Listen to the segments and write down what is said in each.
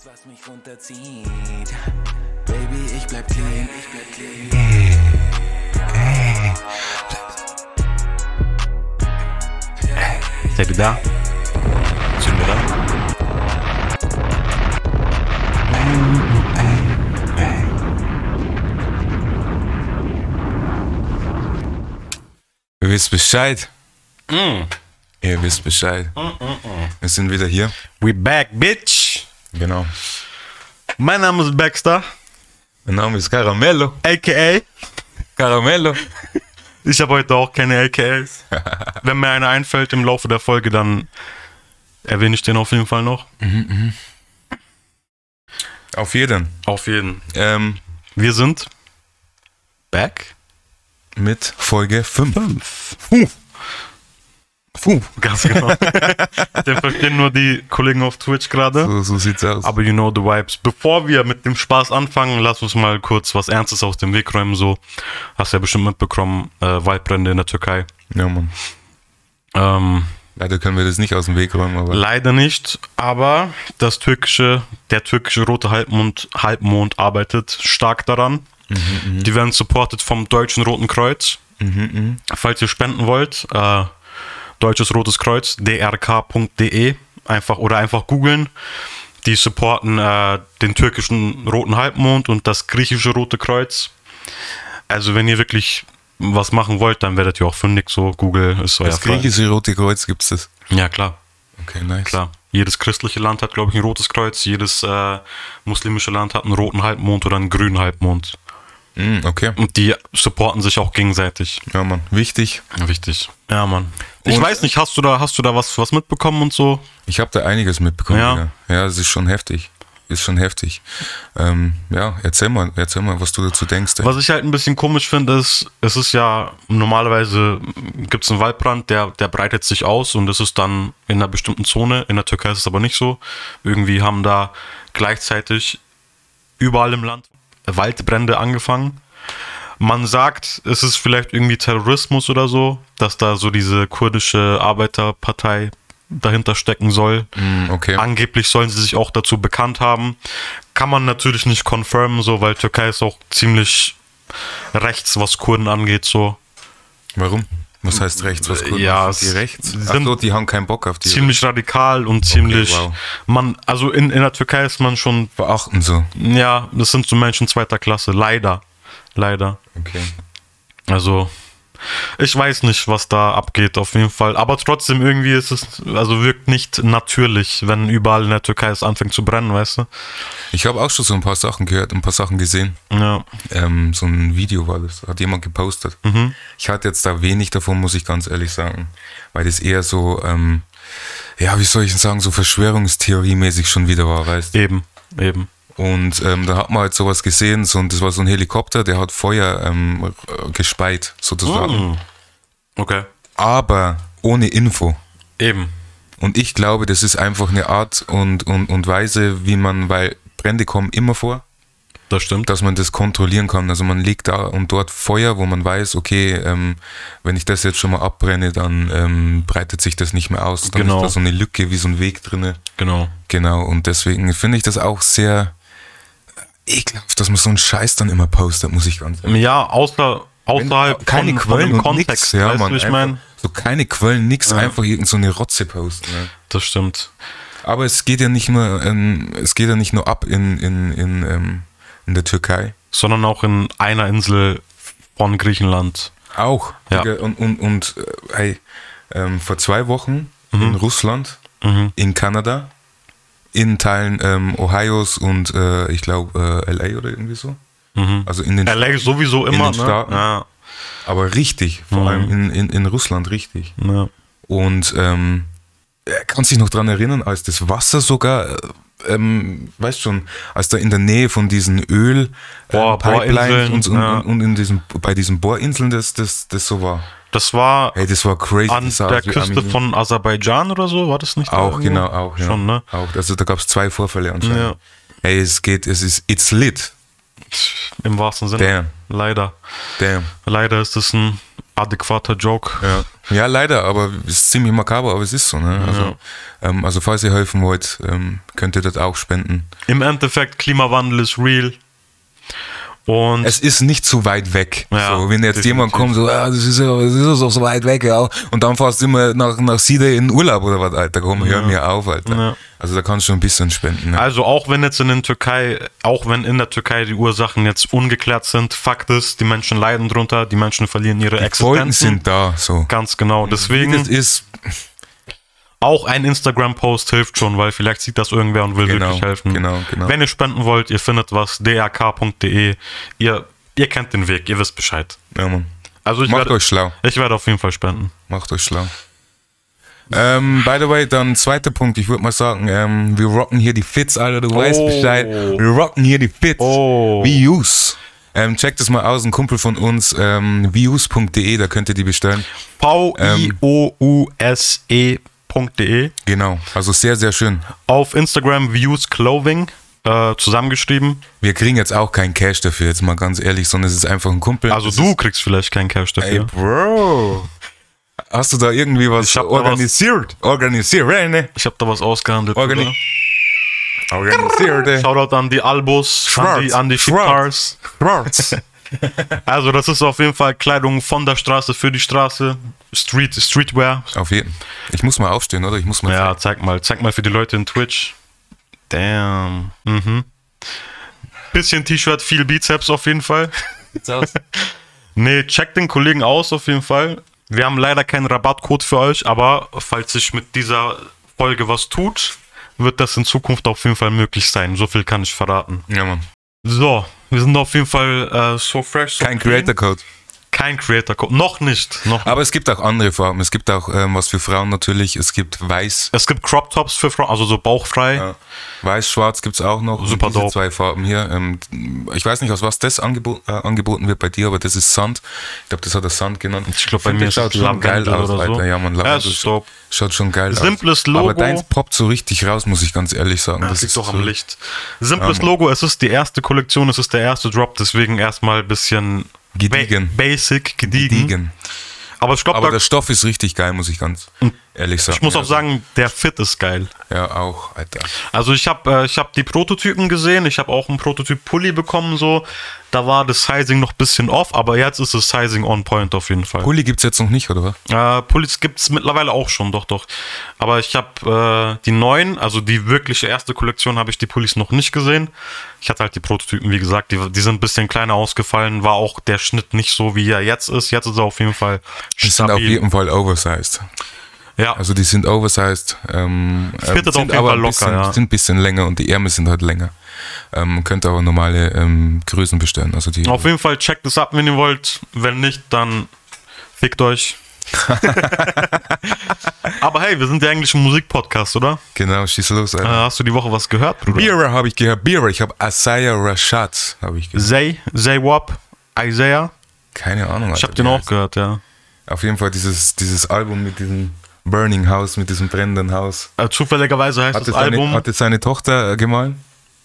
nichts, was mich runterzieht. Baby, ich bleib clean, ich bleib clean. Seid ihr da? Sind wir da? Ihr wisst Bescheid. Ihr wisst Bescheid. Wir sind wieder hier. We back, bitch! Genau. Mein Name ist Baxter, Mein Name ist Caramello. a.k.a. Caramello. Ich habe heute auch keine AKAs. Wenn mir einer einfällt im Laufe der Folge, dann erwähne ich den auf jeden Fall noch. Auf jeden. Auf jeden. Ähm, Wir sind back. mit Folge 5. Fünf. Puh. Ganz genau. Den verstehen nur die Kollegen auf Twitch gerade. So, so sieht's aus. Aber you know the vibes. Bevor wir mit dem Spaß anfangen, lass uns mal kurz was Ernstes aus dem Weg räumen. So, hast ja bestimmt mitbekommen, äh, Waldbrände in der Türkei. ja, Mann. Ähm, Leider können wir das nicht aus dem Weg räumen, aber leider nicht, aber das türkische, der türkische Rote Halbmond, Halbmond arbeitet stark daran. Die werden supported vom Deutschen Roten Kreuz. Falls ihr spenden wollt, äh, Deutsches Rotes Kreuz, drk.de, einfach oder einfach googeln. Die supporten äh, den türkischen Roten Halbmond und das griechische Rote Kreuz. Also wenn ihr wirklich was machen wollt, dann werdet ihr auch fündig. So Google ist euer das griechische Rote Kreuz gibt's das. Ja klar, Okay, nice. klar. Jedes christliche Land hat, glaube ich, ein rotes Kreuz. Jedes äh, muslimische Land hat einen roten Halbmond oder einen grünen Halbmond. Mm, okay. Und die supporten sich auch gegenseitig. Ja, Mann. Wichtig. Wichtig. Ja, Mann. Ich Und- weiß nicht, hast du da, hast du da was, was mitbekommen und so? Ich habe da einiges mitbekommen. Ja. Ja, ja es ist schon heftig. Ist schon heftig. Ähm, ja, erzähl mal, erzähl mal, was du dazu denkst. ey. Was ich halt ein bisschen komisch finde, ist, es ist ja, normalerweise gibt es einen Waldbrand, der, der breitet sich aus und es ist dann in einer bestimmten Zone. In der Türkei ist es aber nicht so. Irgendwie haben da gleichzeitig überall im Land Waldbrände angefangen. Man sagt, es ist vielleicht irgendwie Terrorismus oder so, dass da so diese kurdische Arbeiterpartei dahinter stecken soll. Mm, okay. Angeblich sollen sie sich auch dazu bekannt haben. Kann man natürlich nicht confirmen, so, weil Türkei ist auch ziemlich rechts, was Kurden angeht, so. Warum? Was heißt rechts? Was gut? Ja, sind die rechts? sind Ach so, die haben keinen Bock auf die. Ziemlich radikal und ziemlich. wow. Man, also in, in der Türkei ist man schon, verachten so. ja, das sind so Menschen zweiter Klasse. Leider. Leider. Okay. Also, ich weiß nicht, was da abgeht, auf jeden Fall. Aber trotzdem irgendwie ist es, also wirkt nicht natürlich, wenn überall in der Türkei es anfängt zu brennen, weißt du? Ich habe auch schon so ein paar Sachen gehört, ein paar Sachen gesehen. Ja. Ähm, so ein Video war das, hat jemand gepostet. Mhm. Ich hatte jetzt da wenig davon, muss ich ganz ehrlich sagen, weil das eher so, ähm, ja, wie soll ich denn sagen, so Verschwörungstheorie-mäßig schon wieder war, weißt du? Eben, eben. Und ähm, da hat man halt sowas gesehen, so, und das war so ein Helikopter, der hat Feuer ähm, äh, gespeit, sozusagen. Mm. Okay. Aber ohne Info. Eben. Und ich glaube, das ist einfach eine Art und, und, und Weise, wie man, weil Brände kommen immer vor, Das stimmt. dass man das kontrollieren kann. Also man legt da und dort Feuer, wo man weiß, okay, ähm, wenn ich das jetzt schon mal abbrenne, dann ähm, breitet sich das nicht mehr aus. Dann Genau. ist da so eine Lücke, wie so ein Weg drinne. Genau. Genau, und deswegen finde ich das auch sehr ekelhaft, dass man so einen Scheiß dann immer postet, muss ich ganz ehrlich Ja, außer, außerhalb keine von, Quellen von Kontext, nix, ja, weißt Mann, ich meine? So keine Quellen, nix, einfach irgend so eine Rotze posten. Ne? Das stimmt. Aber es geht ja nicht nur, ähm, es geht ja nicht nur ab in, in, in, ähm, in der Türkei. Sondern auch in einer Insel von Griechenland. Auch. Ja. Und, und, und äh, hey, ähm, vor zwei Wochen Mhm. in Russland, in Kanada, in Teilen ähm, Ohios und äh, ich glaube äh, LA oder irgendwie so. Also in den LA ist sowieso In immer, den ne? Staaten. Ja, Aber richtig, vor allem in, in, in Russland richtig. ja. Und ähm, er kann sich noch dran erinnern, als das Wasser sogar, äh, ähm, weißt schon, als da in der Nähe von diesen Öl äh, Boah, Bohrinseln, und, und, ja. und in diesen, bei diesen Bohrinseln das, das, das so war. Das war Hey, das war crazy. an Das der Küste Armenien. von Aserbaidschan oder so, war das nicht? da Auch, irgendwo? genau, auch. Ja. Schon, ne? Auch. Also da gab es zwei Vorfälle anscheinend. Ja. Hey, es geht, es ist, it's lit. Im wahrsten Sinne. Damn. Leider. Damn. Leider ist es ein adäquater Joke. Ja. ja, leider, aber es ist ziemlich makaber, aber es ist so. Ne? Also, ähm, also falls ihr helfen wollt, ähm, könnt ihr das auch spenden. Im Endeffekt, Klimawandel ist real. Und Es ist nicht zu weit weg. Ja, so, wenn jetzt definitiv. jemand kommt, so, ah, das ist ja das ist ja so weit weg, ja. Und dann fährst du immer nach, nach Siede in Urlaub oder was, Alter. Komm, hör mir auf, Alter. Ja. Also da kannst du schon ein bisschen spenden. Ne? also auch wenn jetzt in der Türkei, auch wenn in der Türkei die Ursachen jetzt ungeklärt sind, Fakt ist, die Menschen leiden drunter, die Menschen verlieren ihre Die Folgen Existenz. sind da, so. Ganz genau. Wie das Deswegen ist, auch ein Instagram-Post hilft schon, weil vielleicht sieht das irgendwer und will Genau, wirklich helfen. genau, genau. Wenn ihr spenden wollt, ihr findet was, drk.de. Ihr, ihr kennt den Weg, ihr wisst Bescheid. ja, Mann. Also ich Macht werde, euch schlau. ich werde auf jeden Fall spenden. Macht euch schlau. Ähm, by the way, dann zweiter Punkt. Ich würde mal sagen, ähm, wir rocken hier die Fits, Alter. Du weißt Oh. Bescheid. Wir rocken hier die Fits. Oh. Views. Ähm, checkt das mal aus. Ein Kumpel von uns, ähm, views.de, da könnt ihr die bestellen. V-I-O-U-S-E.de. Genau. Also sehr, sehr schön. Auf Instagram Views Clothing äh, zusammengeschrieben. Wir kriegen jetzt auch keinen Cash dafür, jetzt mal ganz ehrlich, sondern es ist einfach ein Kumpel. Also Das du kriegst vielleicht keinen Cash ey, dafür. Bro. Hast du da irgendwie was Ich hab da was- organisiert? Organisiert, ne? Ich habe da was ausgehandelt. Organi. Organisiert, ey. Shoutout an die Albus, an Schwarz, die, an die schwarz. Schwarz. Also das ist auf jeden Fall Kleidung von der Straße für die Straße. Street, Streetwear. Auf jeden. Ich muss mal aufstehen, oder? Ich muss mal. Ja, zeig mal. Zeig mal für die Leute in Twitch. Damn. Mhm. Bisschen T-Shirt, viel Bizeps auf jeden Fall. Nee, checkt den Kollegen aus auf jeden Fall. Wir haben leider keinen Rabattcode für euch, aber falls sich mit dieser Folge was tut, wird das in Zukunft auf jeden Fall möglich sein. So viel kann ich verraten. Ja, Mann. So, wir sind auf jeden Fall äh, so fresh. So Kein clean. Creator Code. Kein Creator Code. Noch nicht. Noch Aber es gibt auch andere Farben. Es gibt auch ähm, was für Frauen natürlich. Es gibt weiß. Es gibt Crop Tops für Frauen, also so bauchfrei. Ja. Weiß, schwarz gibt es auch noch. Super Und diese dope. zwei Farben hier. Ähm, ich weiß nicht, aus was das angebo äh, angeboten wird bei dir, aber das ist Sand. Ich glaube, das hat er Sand genannt. Ich glaub, bei mir das ist schaut es schon geil aus, oder so. Alter. Ja, man, Ja, Lavendel ist dope. schaut schon geil Simples aus. Logo. Aber deins poppt so richtig raus, muss ich ganz ehrlich sagen. Das liegt doch am so- Licht. Simples Logo, es ist die erste Kollektion, es ist der erste Drop, deswegen erstmal ein bisschen Gediegen. Ba basic, gediegen. Gediegen. Aber ich glaube, der Stoff ist richtig geil, muss ich ganz ehrlich sagen. ich muss auch sagen, der Fit ist geil. Ja, auch, Alter. Also ich habe äh, ich hab die Prototypen gesehen, ich habe auch einen Prototyp Pulli bekommen, so. Da war das Sizing noch ein bisschen off, aber jetzt ist das Sizing on point auf jeden Fall. Pulli gibt's jetzt noch nicht, oder was? Äh, Pullis gibt es mittlerweile auch schon, doch, doch. Aber ich habe äh, die neuen, also die wirkliche erste Kollektion, habe ich die Pullis noch nicht gesehen. Ich hatte halt die Prototypen, wie gesagt, die, die sind ein bisschen kleiner ausgefallen, war auch der Schnitt nicht so, wie er jetzt ist. Jetzt ist er auf jeden Fall Die sind auf jeden Fall oversized. Ja, Also die sind oversized. Ähm, ähm, fittet auf sind jeden aber Fall locker, bisschen, ja. sind ein bisschen länger und die Ärmel sind halt länger. Ähm, könnt aber normale ähm, Größen bestellen. Also die, auf jeden Fall checkt es ab, wenn ihr wollt. Wenn nicht, dann fickt euch. Aber hey, wir sind der englische Musikpodcast, oder? genau, schieß los. Äh, Alter. hast du die Woche was gehört, Bruder? Bira habe ich gehört. Bira, ich habe Asaya Rashad, habe ich gehört. Zay, Zay Wap, Isaiah. Keine Ahnung. Ich Alter, habe den auch heißt- gehört, ja. Auf jeden Fall dieses, dieses Album mit diesem Burning House, mit diesem brennenden Haus. Äh, zufälligerweise heißt Hat das seine, Album. hat es seine Tochter äh, gemalt?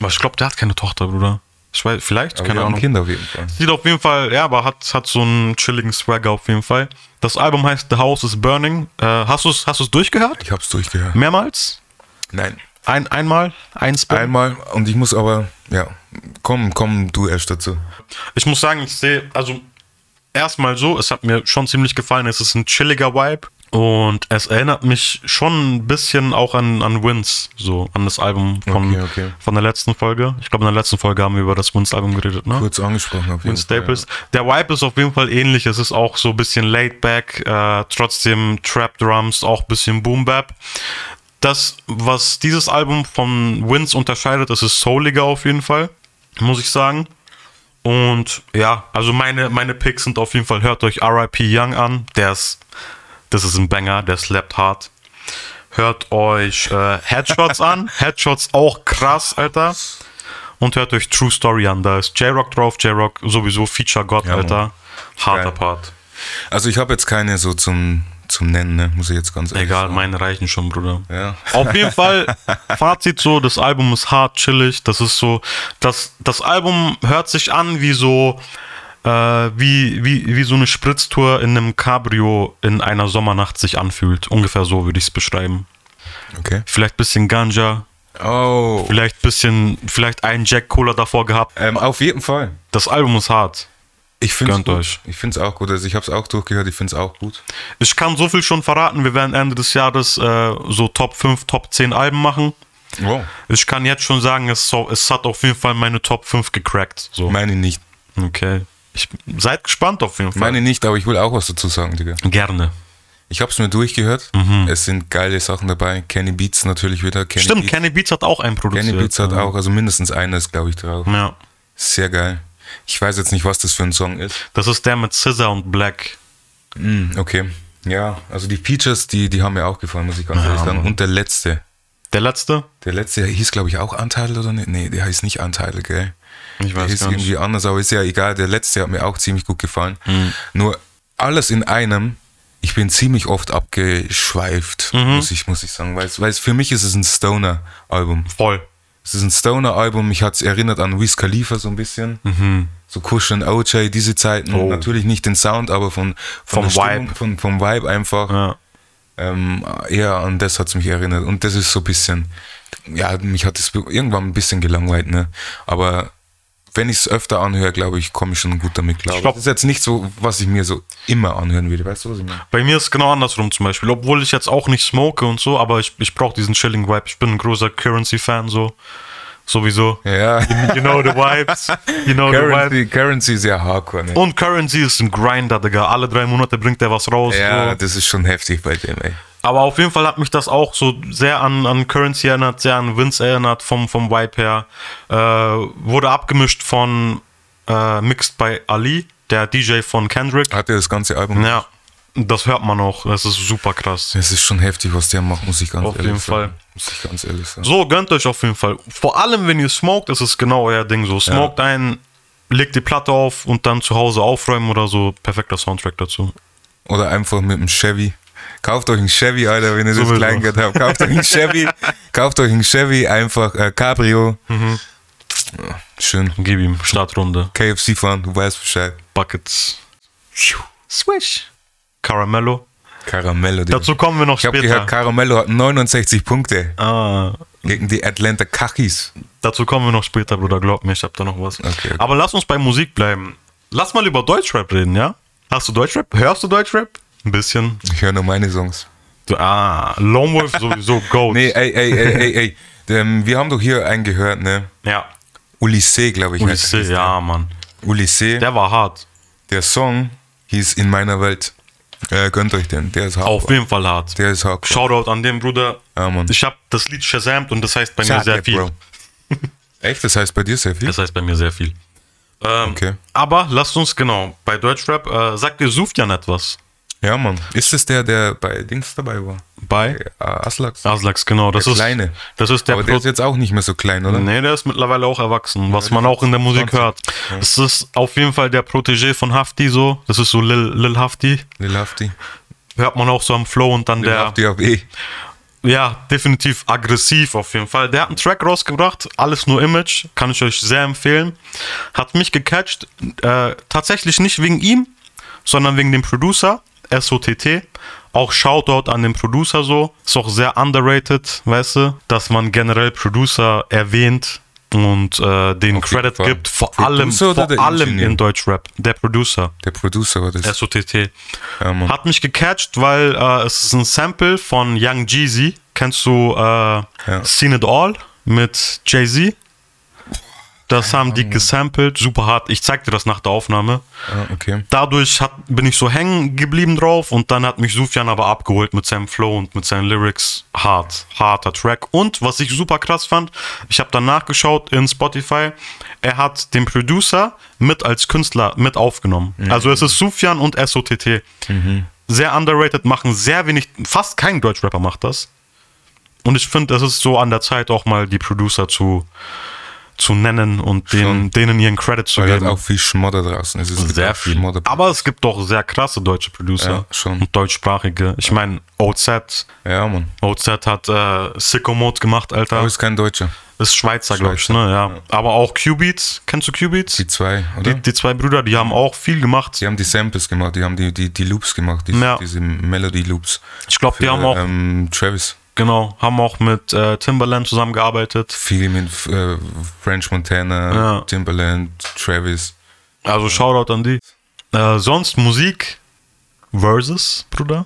Ich glaube, der hat keine Tochter, Bruder. Ich weiß, vielleicht, Aber keine Ahnung. Kinder auf jeden Fall. Sieht auf jeden Fall, ja, aber hat, hat so einen chilligen Swagger auf jeden Fall. Das Album heißt The House is Burning. Äh, hast du es hast du's durchgehört? Ich habe es durchgehört. Mehrmals? Nein. Ein, einmal? Ein Spin? Einmal und ich muss aber, ja, komm, komm du erst dazu. Ich muss sagen, ich sehe, also erstmal so, es hat mir schon ziemlich gefallen. Es ist ein chilliger Vibe und es erinnert mich schon ein bisschen auch an, an Wins, so an das Album von, Okay, okay. von der letzten Folge. Ich glaube, in der letzten Folge haben wir über das Wins-Album geredet, ne? Kurz angesprochen auf jeden Win Fall. Staples. Der Vibe ist auf jeden Fall ähnlich. Es ist auch so ein bisschen laid back, äh, trotzdem Trap Drums, auch ein bisschen Boom Bap. Das, was dieses Album von Wins unterscheidet, ist es souliger auf jeden Fall, muss ich sagen. Und ja, also meine, meine Picks sind auf jeden Fall, hört euch RIP Young an. Der ist, das ist ein Banger, der slappt hart. Hört euch äh, Headshots an. Headshots auch krass, Alter. Und hört euch True Story an. Da ist J-Rock drauf. J-Rock sowieso Feature God, Ja. Alter. Harter Geil. Part. Also ich habe jetzt keine so zum, zum Nennen, ne? muss ich jetzt ganz ehrlich Egal, sagen. meine reichen schon, Bruder. Ja. Auf jeden Fall, Fazit so, das Album ist hart, chillig. Das ist so, das, das Album hört sich an wie so äh, wie, wie, wie so eine Spritztour in einem Cabrio in einer Sommernacht sich anfühlt. Ungefähr so würde ich es beschreiben. Okay. Vielleicht bisschen Ganja, Oh. vielleicht bisschen, vielleicht einen Jack Cola davor gehabt. Ähm, auf jeden Fall. Das Album ist hart. Ich finde es. Ich finde es auch gut. Also ich habe es auch durchgehört. Ich finde es auch gut. Ich kann so viel schon verraten, wir werden Ende des Jahres äh, so Top 5, Top 10 Alben machen. Wow. Ich kann jetzt schon sagen, es, so, es hat auf jeden Fall meine Top 5 gecrackt. So. Meine nicht. Okay. Ich, seid gespannt auf jeden Fall. Meine nicht, aber ich will auch was dazu sagen, Digga. Gerne. Ich habe es mir durchgehört. Es sind geile Sachen dabei. Kenny Beats natürlich wieder. Kenny Stimmt, Beats. Kenny Beats hat auch einen produziert. Kenny Beats hat auch, also mindestens eines, glaube ich, drauf. Ja. Sehr geil. Ich weiß jetzt nicht, was das für ein Song ist. Das ist der mit Scissor und Black. Hm, okay. Ja, also die Features, die, die haben mir auch gefallen, muss ich ganz ehrlich sagen. Und der letzte. Der letzte? Der letzte hieß, glaube ich, auch Anteil oder nicht? Nee, der heißt nicht Anteil, gell? Ich Der weiß ist gar nicht. irgendwie anders, aber ist ja egal. Der letzte hat mir auch ziemlich gut gefallen. Mhm. Nur alles in einem. Ich bin ziemlich oft abgeschweift, Mhm. muss, ich, muss ich sagen. Weil, es- weil für mich ist es ein Stoner-Album. Voll. Es ist ein Stoner-Album. Mich hat es erinnert an Wiz Khalifa so ein bisschen. So Kush und OJ, diese Zeiten. Mhm. Oh. Natürlich nicht den Sound, aber von, von Vom der Stimmung, Vibe. Von, vom Vibe einfach. Ja. Ähm, eher an das hat es mich erinnert. Und das ist so ein bisschen, ja, mich hat es irgendwann ein bisschen gelangweilt, ne? Aber wenn ich es öfter anhöre, glaube ich, komme ich schon gut damit klar. Glaub- das ist jetzt nicht so, was ich mir so immer anhören würde. Weißt du, was ich meine? Bei mir ist es genau andersrum zum Beispiel. Obwohl ich jetzt auch nicht smoke und so, aber ich, ich brauche diesen chilling Vibe. Ich bin ein großer Currency-Fan, so. Sowieso. Ja. You know the vibes. You know the vibes. Currency, Currency ist ja hardcore, ne? Und Currency ist ein Grinder, Digga. Alle drei Monate bringt er was raus. Ja, so. das ist schon heftig bei dem, ey. Aber auf jeden Fall hat mich das auch so sehr an, an Currency erinnert, sehr an Vince erinnert vom, vom Vibe her. Äh, wurde abgemischt von äh, Mixed by Ali, der DJ von Kendrick. Hat er das ganze Album? Ja, das hört man auch. Das ist super krass. Es ist schon heftig, was der macht, muss ich ganz Auf ehrlich jeden sagen. Fall. Muss ich ganz ehrlich sagen. So, gönnt euch auf jeden Fall. Vor allem, wenn ihr smoked, ist es genau euer Ding so. Smoked ein, legt die Platte auf und dann zu Hause aufräumen oder so. Perfekter Soundtrack dazu. Oder einfach mit einem Chevy. Kauft euch einen Chevy, Alter, wenn ihr Sowieso. das Kleingeld habt. Kauft euch einen Chevy. Kauft euch einen Chevy, einfach äh, Cabrio. Mhm. Ja, schön. Gib ihm Startrunde. KFC fahren, du weißt Bescheid. Buckets. Swish. Caramello. Caramello. Dazu kommen wir noch ich habe später. gehört, Caramello hat 69 Punkte ah, gegen die Atlanta Kachis. dazu kommen wir noch später, Bruder. Glaub mir, ich hab da noch was. Okay, okay. Aber lass uns bei Musik bleiben. Lass mal über Deutschrap reden, ja? Hast du Deutschrap? Hörst du Deutschrap? Ein bisschen. Ich höre nur meine Songs. Ah, Lone Wolf sowieso Goat. Nee, ey, ey, ey, ey, ey. Ähm, wir haben doch hier einen gehört, ne? Ja. Ulysses, glaube ich. Ulysses, ja, Mann. Ulysses. Der war hart. Der Song hieß In meiner Welt. Äh, gönnt euch den. Der ist hart. Auf jeden Fall hart. Der ist hart. Shoutout an den Bruder. Ja, Mann. Ich habe das Lied shazamt und das heißt bei mir sehr viel. Echt? Das heißt bei dir sehr viel? Das heißt bei mir sehr viel. Ähm, Okay. Aber lasst uns genau, bei Deutschrap, äh, sagt dir Sufjan etwas? Ja, Mann. Ist es der, der bei Dings dabei war? Bei Äh, Aslax? Aslax, genau. Das Der ist, Kleine. Das ist der Aber der Pro ist jetzt auch nicht mehr so klein, oder? Nee, der ist mittlerweile auch erwachsen, was man auch in der Musik 20. hört. Es ist auf jeden Fall der Protégé von Hafti so. Das ist so Lil, Lil Hafti. Lil Hafti. Hört man auch so am Flow und dann Lil der. Hafti auf E. Ja, definitiv aggressiv auf jeden Fall. Der hat einen Track rausgebracht, alles nur Image, kann ich euch sehr empfehlen. Hat mich gecatcht, äh, tatsächlich nicht wegen ihm, sondern wegen dem Producer, SOTT. Auch Shoutout an den Producer so. Ist auch sehr underrated, weißt du, dass man generell Producer erwähnt und äh, den Auf Credit gibt, vor Producer allem, vor allem Ingenieur? in Deutschrap. Der Producer. Der Producer war das. SOTT. Ja. Hat mich gecatcht, weil äh, es ist ein Sample von Young Jeezy. Kennst du äh, Seen It All mit Jay-Z? Das haben die gesampelt, super hart. Ich zeig dir das nach der Aufnahme. Ah, okay. Dadurch hat, bin ich so hängen geblieben drauf und dann hat mich Sufjan aber abgeholt mit seinem Flow und mit seinen Lyrics. Hart, harter Track. Und was ich super krass fand, ich habe dann nachgeschaut in Spotify, er hat den Producer mit als Künstler mit aufgenommen. Also es ist Sufjan und SOTT. Sehr underrated, machen sehr wenig, fast kein Deutschrapper macht das. Und ich finde, es ist so an der Zeit auch mal die Producer zu zu nennen und denen, denen ihren Credit zu Weil halt geben. auch viel Schmodder draußen ist. Es gibt Sehr auch viel. Schmodder. Aber es gibt doch sehr krasse deutsche Producer Ja, schon. und deutschsprachige. Ich meine, OZ. Ja, Mann. OZ hat äh, Sicko Mode gemacht, Alter. Aber ist kein Deutscher. ist Schweizer, glaube ich, Schweizer, ne? Ja. Aber auch Q-Beats. Kennst du Q-Beats? Die zwei, oder? Die, die zwei Brüder, die haben auch viel gemacht. Die haben die Samples gemacht, die haben die, die, die Loops gemacht, die, Ja. diese Melody-Loops. Ich glaube, die haben auch, Ähm, Travis. Genau, haben auch mit äh, Timbaland zusammengearbeitet. Viel mit äh, French Montana, Ja. Timbaland, Travis. Also Shoutout an die. Äh, sonst Musik Versus, Bruder.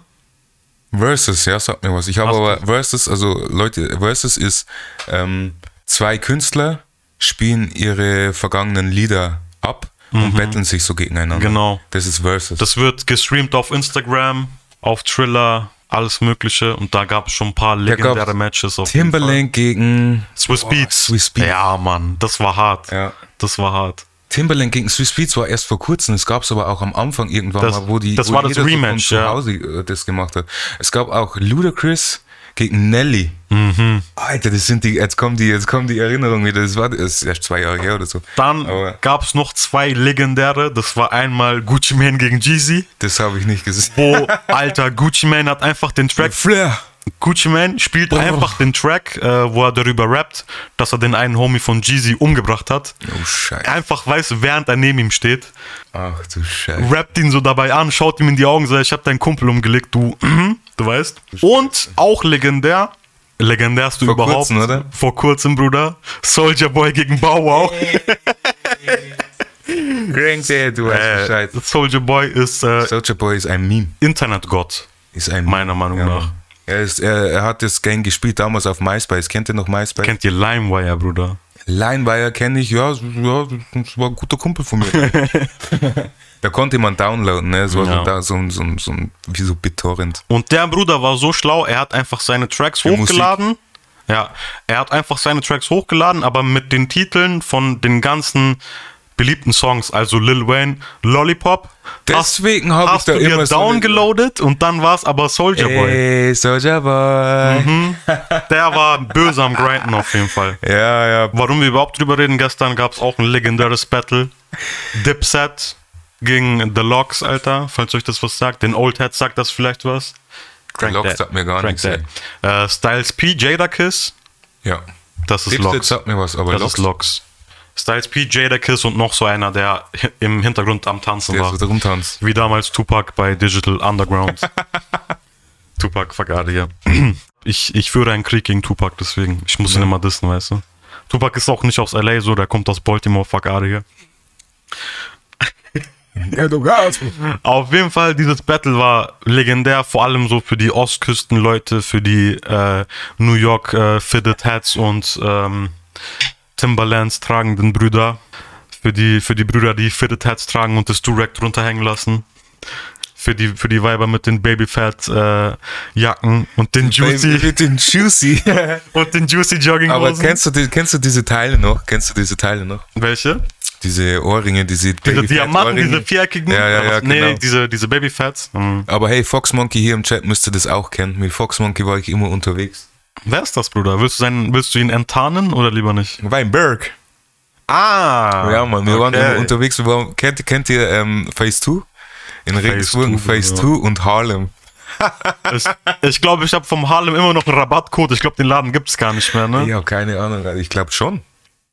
Versus, ja, sag mir was. Ich habe aber Versus, also Leute, Versus ist ähm, zwei Künstler spielen ihre vergangenen Lieder ab und betteln sich so gegeneinander. Mhm. Genau. Das ist Versus. Das wird gestreamt auf Instagram, auf Triller, alles Mögliche. Und da gab es schon ein paar legendäre Matches. Auf. Timberlake gegen Swiss Beats. Swiss Beats. Ja, Mann, das war hart. Ja. Das war hart. Timberland gegen Swiss Beats war erst vor kurzem. Es gab es aber auch am Anfang irgendwann Das- mal, wo die das wo war das jeder so von Rematch, zu ja. Hause äh, das gemacht hat. Es gab auch Ludacris gegen Nelly. Mhm. Alter, das sind die, jetzt kommen die, jetzt kommen die Erinnerungen wieder. Das war das ist erst zwei Jahre her oder so. Dann gab es noch zwei legendäre. Das war einmal Gucci Mane gegen Jeezy. das habe ich nicht gesehen. Wo, Alter, Gucci Mane hat einfach den Track Flair. Gucci Mane spielt einfach den Track, äh, wo er darüber rappt, dass er den einen Homie von Jeezy umgebracht hat. Oh Scheiße. Einfach weiß, während er neben ihm steht, Ach du Scheiße. rappt ihn so dabei an, schaut ihm in die Augen, sagt, ich hab deinen Kumpel umgelegt, du, mhm, du weißt. Und auch legendär, legendärst du Vor überhaupt. kurzem, oder? Vor kurzem, Bruder. Soldier Boy gegen Bow Wow. Crank der, du weißt Äh, Bescheid. Soldier Boy ist äh, Soldier Boy ist ein Meme. Internetgott, Ist ein Meme. meiner Meinung Ja, nach. Er, ist, er, er hat das Gang gespielt damals auf MySpace. Kennt ihr noch MySpace? Kennt ihr LimeWire, Bruder? Linewire kenne ich, ja, ja, das war ein guter Kumpel von mir. da konnte man downloaden, ne? War Ja. so, da, so, so, so wie so BitTorrent. Und der Bruder war so schlau, er hat einfach seine Tracks Für hochgeladen. Ja, er hat einfach seine Tracks hochgeladen, aber mit den Titeln von den ganzen beliebten Songs, also Lil Wayne, Lollipop. Deswegen hast, hab ich da du dir immer so eine- downgeloadet und dann war es aber Soldier Boy. Ey, Soldier Boy. Mhm. Der war böse am Grinden auf jeden Fall. Ja, ja. Warum wir überhaupt drüber reden, gestern gab es auch ein legendäres Battle. Dipset gegen The Locks, Alter, falls euch das was sagt. Den Old Head sagt das vielleicht was. Crank Locks that. sagt mir gar nichts. Äh, Styles P, Jada Kiss, Ja. das ist Dipset Locks. sagt mir was, aber Das Locks, ist Locks. Styles P, Jada Kiss und noch so einer, der im Hintergrund am Tanzen der war. so drum tanzt. Wie damals Tupac bei Digital Underground. Tupac, of here. Ich, ich führe einen Krieg gegen Tupac, deswegen. Ich muss ihn immer dissen, weißt du. Tupac ist auch nicht aus LA so, der kommt aus Baltimore, fuck out of here. Ja, du Gas. Auf jeden Fall, dieses Battle war legendär, vor allem so für die Ostküstenleute, für die äh, New York äh, Fitted Hats und ähm, Timberlands tragenden Brüder. Für die, für die Brüder, die Fitted Hats tragen und das Direct runterhängen lassen. Für die, für die Weiber mit den Babyfat äh, Jacken und den Juicy Mit den Juicy. und den Juicy aber Jogginghosen. kennst du, die, kennst du diese Teile noch? Kennst du diese Teile noch? Welche? Diese Ohrringe, diese Diese Diamanten, Ohrringe. diese viereckigen? Ja, ja, ja, Nee, genau. diese, diese Babyfats. Mhm. Aber hey, Fox Monkey hier im Chat müsste das auch kennen. Mit Fox Monkey war ich immer unterwegs. Wer ist das, Bruder? Willst du, seinen, willst du ihn enttarnen oder lieber nicht? Weinberg. Ah! Ja, Mann, wir waren okay. immer unterwegs. Wir waren, kennt, kennt ihr ähm, Phase 2? In Regensburg, 2, Phase ja. 2 und Harlem. Ich glaube, ich, glaub, ich habe vom Harlem immer noch einen Rabattcode. Ich glaube, den Laden gibt's gar nicht mehr, ne? Ja, keine Ahnung. Ich glaube schon.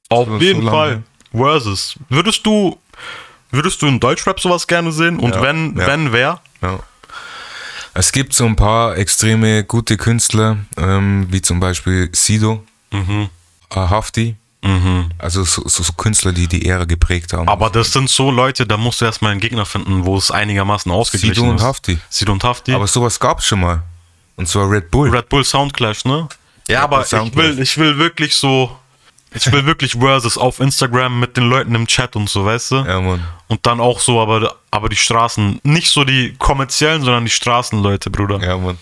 Auf so jeden lange. Fall. Versus. Würdest du, würdest du in Deutschrap sowas gerne sehen? Und Ja, wenn, ja. wenn, wer? Ja. Es gibt so ein paar extreme gute Künstler, ähm, wie zum Beispiel Sido, Mhm. äh, Hafti. Also so, so, Künstler, die die Ära geprägt haben. Aber das sind so Leute, da musst du erstmal einen Gegner finden, wo es einigermaßen ausgeglichen Sido und ist. Hafti. Sido und Hafti. Aber sowas gab es schon mal. Und zwar Red Bull. Red Bull Soundclash, ne? Ja, Red aber ich will, ich will wirklich so, ich will wirklich Versus auf Instagram mit den Leuten im Chat und so, weißt du? Ja, Mann. Und dann auch so, aber, aber die Straßen, nicht so die kommerziellen, sondern die Straßenleute, Bruder. Ja, Mann.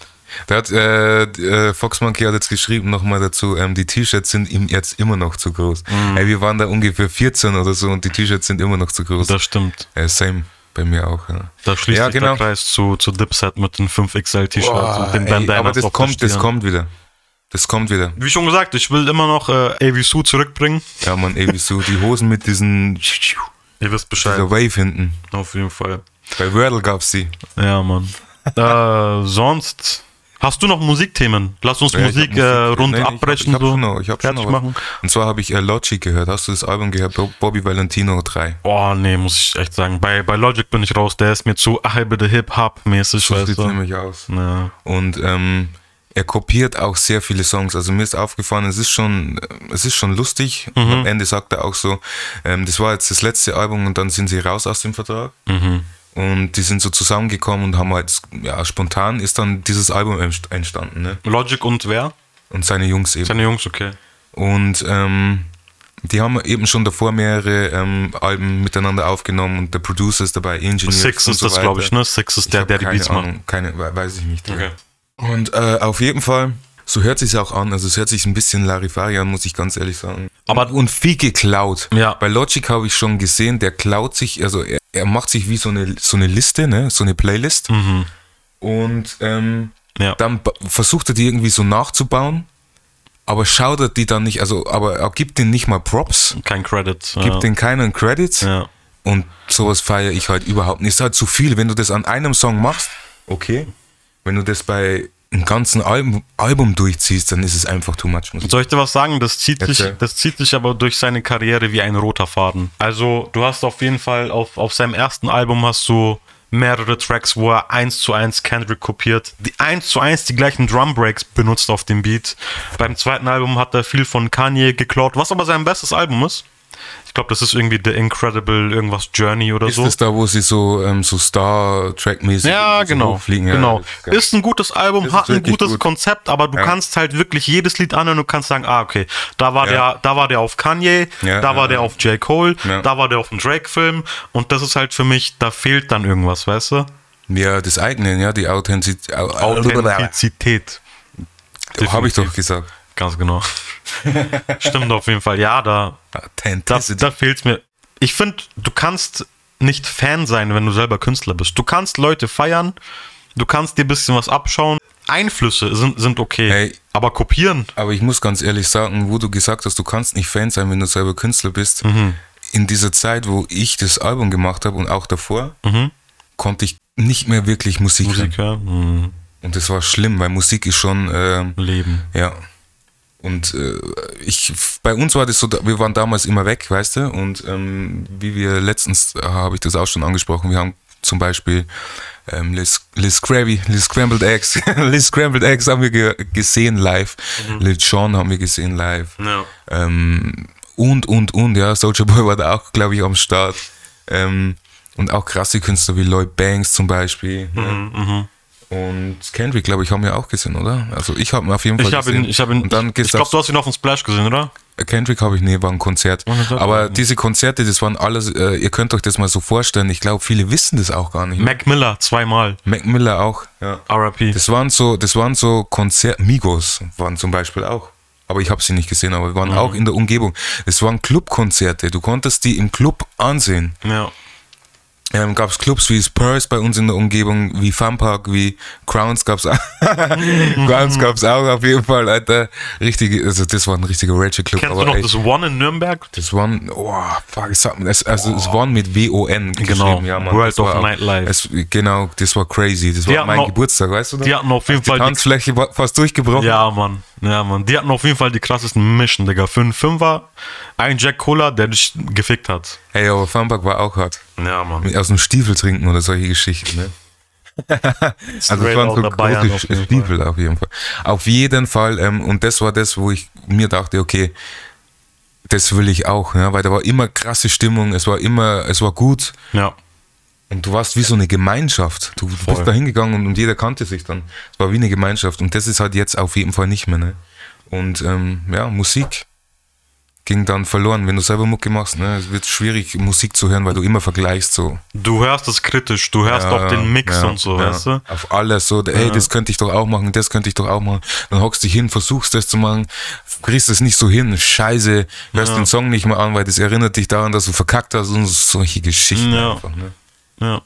Da hat, äh, äh, Fox Monkey hat jetzt geschrieben nochmal dazu, ähm, die T-Shirts sind ihm jetzt immer noch zu groß. Mhm. Ey, wir waren da ungefähr 14 oder so und die T-Shirts sind immer noch zu groß. Das stimmt. äh, same bei mir auch. Ja. Da schließt Ja, sich genau. der Kreis zu, zu Dipset mit den 5XL T-Shirts und den Bandanas aber das kommt, das kommt wieder. Das kommt wieder. Wie schon gesagt, ich will immer noch äh, AV Sue zurückbringen. Ja, man, so die Hosen mit diesen Ihr wisst Bescheid. dieser Wave hinten. Auf jeden Fall. Bei Wordle gab's die. Ja, Mann. äh, sonst. Hast du noch Musikthemen? Lass uns Ja, Musik, äh, Musik- rund nee, ich hab- abbrechen. Ich hab so. schon noch, ich hab schon noch machen. Und zwar habe ich äh, Logic gehört. Hast du das Album gehört? Bo- Bobby Valentino 3. Oh, nee, muss ich echt sagen. Bei, bei Logic bin ich raus. Der ist mir zu ach, bitte Hip-Hop-mäßig, So sieht nämlich aus. Ja. Und ähm, er kopiert auch sehr viele Songs. Also mir ist aufgefallen, es ist schon, es ist schon lustig. Und am Ende sagt er auch so, ähm, das war jetzt das letzte Album und dann sind sie raus aus dem Vertrag. Und die sind so zusammengekommen und haben halt, ja, spontan ist dann dieses Album entst- entstanden, ne? Logic und wer? Und seine Jungs eben. Seine Jungs, okay. Und ähm, die haben eben schon davor mehrere ähm, Alben miteinander aufgenommen und der Producer ist dabei, Engineers Six ist so das, glaube ich, ne? Six ist Ich der, der die Beats macht. Keine, we- weiß ich nicht. Okay. Und äh, auf jeden Fall, so hört sich auch an. Also es hört sich ein bisschen Larifari an, muss ich ganz ehrlich sagen. Aber- und viel geklaut. Ja. Bei Logic habe ich schon gesehen, der klaut sich, also er, er macht sich wie so eine so eine Liste, ne, so eine Playlist. Und ähm, Ja. dann versucht er die irgendwie so nachzubauen, aber schaut er die dann nicht, also aber er gibt denen nicht mal Props, Kein Credit. gibt ja. denen keinen Credits. ja. Und sowas feiere ich halt überhaupt nicht. Ist halt zu viel. Wenn du das an einem Song machst, okay. Wenn du das bei einem ganzen Album, Album durchziehst, dann ist es einfach too much. Muss ich Soll ich dir was sagen? Das zieht, sich, Erzähl. das zieht sich aber durch seine Karriere wie ein roter Faden. Also, du hast auf jeden Fall auf, auf seinem ersten Album hast du mehrere Tracks, wo er eins zu eins Kendrick kopiert, die eins zu eins die gleichen Drum Breaks benutzt auf dem Beat. Beim zweiten Album hat er viel von Kanye geklaut, was aber sein bestes Album ist. Ich glaube, das ist irgendwie The Incredible irgendwas Journey oder Ist so. das da, wo sie so, ähm, so Star-Track-mäßig Ja, so genau. Ja, genau. das ist geil. Ist ein gutes Album, hat ist ein gutes gut. Konzept, aber du Ja. kannst halt wirklich jedes Lied anhören und kannst sagen, ah, okay, da war Ja. der, da war der auf Kanye, da war der auf J. Cole, da war der auf einem Drake-Film und das ist halt für mich, da fehlt dann irgendwas, weißt du? ja, das eigene, ja, die Authentizität. Authentizität. Habe ich doch gesagt. Ganz genau. Stimmt auf jeden Fall. Ja, da, da, da fehlt es mir. Ich finde, du kannst nicht Fan sein, wenn du selber Künstler bist. Du kannst Leute feiern, du kannst dir ein bisschen was abschauen. Einflüsse sind, sind okay, Hey. aber kopieren, Aber ich muss ganz ehrlich sagen, wo du gesagt hast, du kannst nicht Fan sein, wenn du selber Künstler bist. Mhm. In dieser Zeit, wo ich das Album gemacht habe und auch davor, Mhm. konnte ich nicht mehr wirklich Musik, hören. Musik, ja, hm, Und das war schlimm, weil Musik ist schon, ähm, Leben. ja. Und äh, ich, bei uns war das so, wir waren damals immer weg, weißt du? Und ähm, wie wir letztens, äh, habe ich das auch schon angesprochen, wir haben zum Beispiel ähm, Liz, Liz Krabby, Liz Scrambled Eggs, Liz Scrambled Eggs haben wir ge gesehen live, Lil Jon haben wir gesehen live. Ja. Ähm, und, und, und, ja, Soldier Boy war da auch, glaube ich, am Start. Ähm, und auch krasse Künstler wie Lloyd Banks zum Beispiel. Mhm, ne? Und Kendrick, glaube ich, haben wir auch gesehen, oder? Also ich habe ihn auf jeden Fall Ich gesehen. ihn, ich habe ihn, und dann ich geht's glaube, du hast ihn auf dem Splash gesehen, oder? Kendrick habe ich, nee, war ein Konzert. Aber diese Konzerte, das waren alles, äh, ihr könnt euch das mal so vorstellen, ich glaube, viele wissen das auch gar nicht. Mac Miller, zweimal. Mac Miller auch, ja. RIP. Das waren so, das waren so Konzert, Migos waren zum Beispiel auch. Aber ich habe sie nicht gesehen, aber wir waren auch in der Umgebung. Es waren Clubkonzerte. Du konntest die im Club ansehen. ja. Ähm, gab es Clubs wie Spurs bei uns in der Umgebung, wie Funpark, wie Crowns gab's auch. Crowns gab's auch auf jeden Fall, Alter. Richtige, also das war ein richtiger Ratchet Club. Kennst du noch ey, das One in Nürnberg? das One, oh, fuck, ich sag, das, also es One mit W-O-N Genau, geschrieben, ja, Mann. World das of Nightlife. Es, genau, das war crazy. Das Die war mein auch- Geburtstag, weißt du das? Die hatten auf jeden Fall die Tanzfläche fast durchgebrochen. Ja, Mann. Ja, Mann. Die hatten auf jeden Fall die krassesten Mischen, Digga. Für einen Fünfer ein Jack Cola, der dich gefickt hat. Hey, aber Funpark war auch hart. Ja, Mann. Aus dem Stiefel trinken oder solche Geschichten, ne? Also es waren so große auf jeden Stiefel auf jeden Fall. Auf jeden Fall, ähm, und das war das, wo ich mir dachte, okay, das will ich auch, ja, weil da war immer krasse Stimmung, es war immer, es war gut Ja. Und du warst wie so eine Gemeinschaft. Du Voll. bist da hingegangen und, und jeder kannte sich dann. Es war wie eine Gemeinschaft und das ist halt jetzt auf jeden Fall nicht mehr, ne? Und ähm, ja, Musik ging dann verloren. Wenn du selber Mucke machst, ne, es wird schwierig, Musik zu hören, weil du immer vergleichst so. Du hörst es kritisch, du hörst auch den Mix ja, und so, ja. weißt du? Auf alles so, hey, das könnte ich doch auch machen, das könnte ich doch auch machen. Dann hockst dich hin, versuchst das zu machen, kriegst es nicht so hin, scheiße, hörst den Song nicht mal an, weil das erinnert dich daran, dass du verkackt hast und solche Geschichten Ja. einfach. Ne? Ja.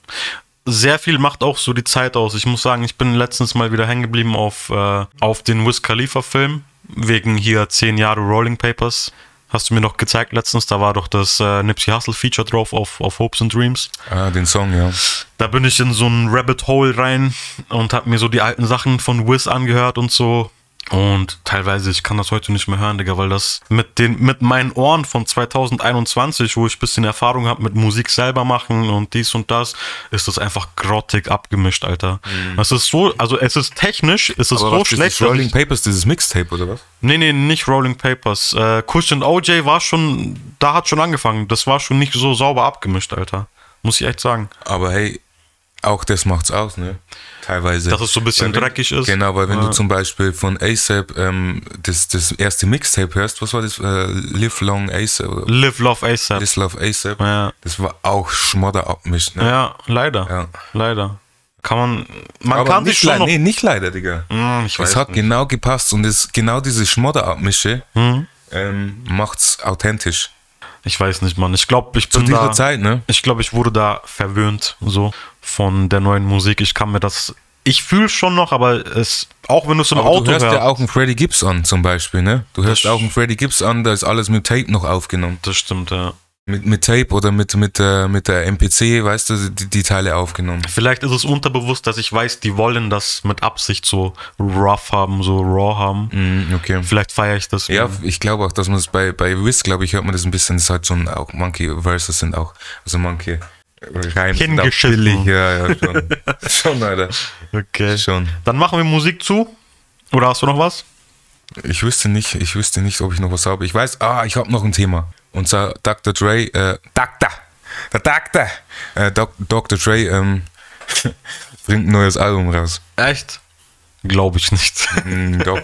Sehr viel macht auch so die Zeit aus. Ich muss sagen, ich bin letztens mal wieder hängen geblieben auf, äh, auf den Wiz Khalifa Film. wegen hier 10 Jahre Rolling Papers. Hast du mir noch gezeigt letztens, da war doch das äh, Nipsey Hussle Feature drauf auf, auf Hopes and Dreams. Ah, den Song, ja. Da bin ich in so ein Rabbit Hole rein und habe mir so die alten Sachen von Wiz angehört und so. Und teilweise, ich kann das heute nicht mehr hören, Digga, weil das mit den, mit meinen Ohren von 2021, wo ich ein bisschen Erfahrung habe mit Musik selber machen und dies und das, ist das einfach grottig abgemischt, Alter. Es ist so, also es ist technisch, es ist Mhm. Aber so was, schlecht. dass Rolling Papers, dieses Mixtape, oder was? Nee, nee, nicht Rolling Papers. Äh, Kush und OJ war schon, da hat schon angefangen. Das war schon nicht so sauber abgemischt, Alter. Muss ich echt sagen. Aber hey, auch das macht's aus, ne? Teilweise. Dass es so ein bisschen Weil wenn- dreckig ist. Genau, weil wenn Ja. du zum Beispiel von ASAP ähm, das, das erste Mixtape hörst, was war das? Äh, Live Long ASAP Live Love ASAP. This Love ASAP. Ja. Das war auch Schmodder abmischt, ne? Ja, leider. Ja. Leider. Kann man, man Aber kann sich nicht, schon leider, noch, nee, nicht leider, Digga. Hm, ich weiß es hat nicht. genau gepasst und es, genau diese Schmodder-Abmische Hm? ähm, macht's authentisch. Ich weiß nicht, Mann. Ich glaube, ich Zu bin dieser da, Zeit, ne? ich glaube, ich wurde da verwöhnt, so, von der neuen Musik. Ich kann mir das, ich fühle schon noch, aber es, auch wenn du es im Aber Auto du hörst hörst, ja auch einen Freddie Gibbs an, zum Beispiel, ne? Du hörst auch einen Freddie Gibbs an, da ist alles mit Tape noch aufgenommen. das stimmt, ja. Mit, mit Tape oder mit, mit, äh, mit der MPC, weißt du, die, die Teile aufgenommen. Vielleicht ist es unterbewusst, dass ich weiß, die wollen das mit Absicht so rough haben, so raw haben. Mhm, okay. Vielleicht feiere ich das. Ja, ich glaube auch, dass man es bei, bei Wiz, glaube ich, hört man das ein bisschen, das ist halt schon auch Monkey Verses sind auch, also Monkey Auch Hingeschissen. ja, ja, schon. schon, Alter. Okay. Schon. Dann machen wir Musik zu. Oder hast du noch was? Ich wüsste nicht, ich wüsste nicht, ob ich noch was habe. Ich weiß, ah, ich habe noch ein Thema. Und zwar Dr. Dre, äh, Dr. Der Dr. Äh, Doc, Dr. Dre, ähm, bringt ein neues Album raus. Echt? Glaube ich nicht. Mm, doch,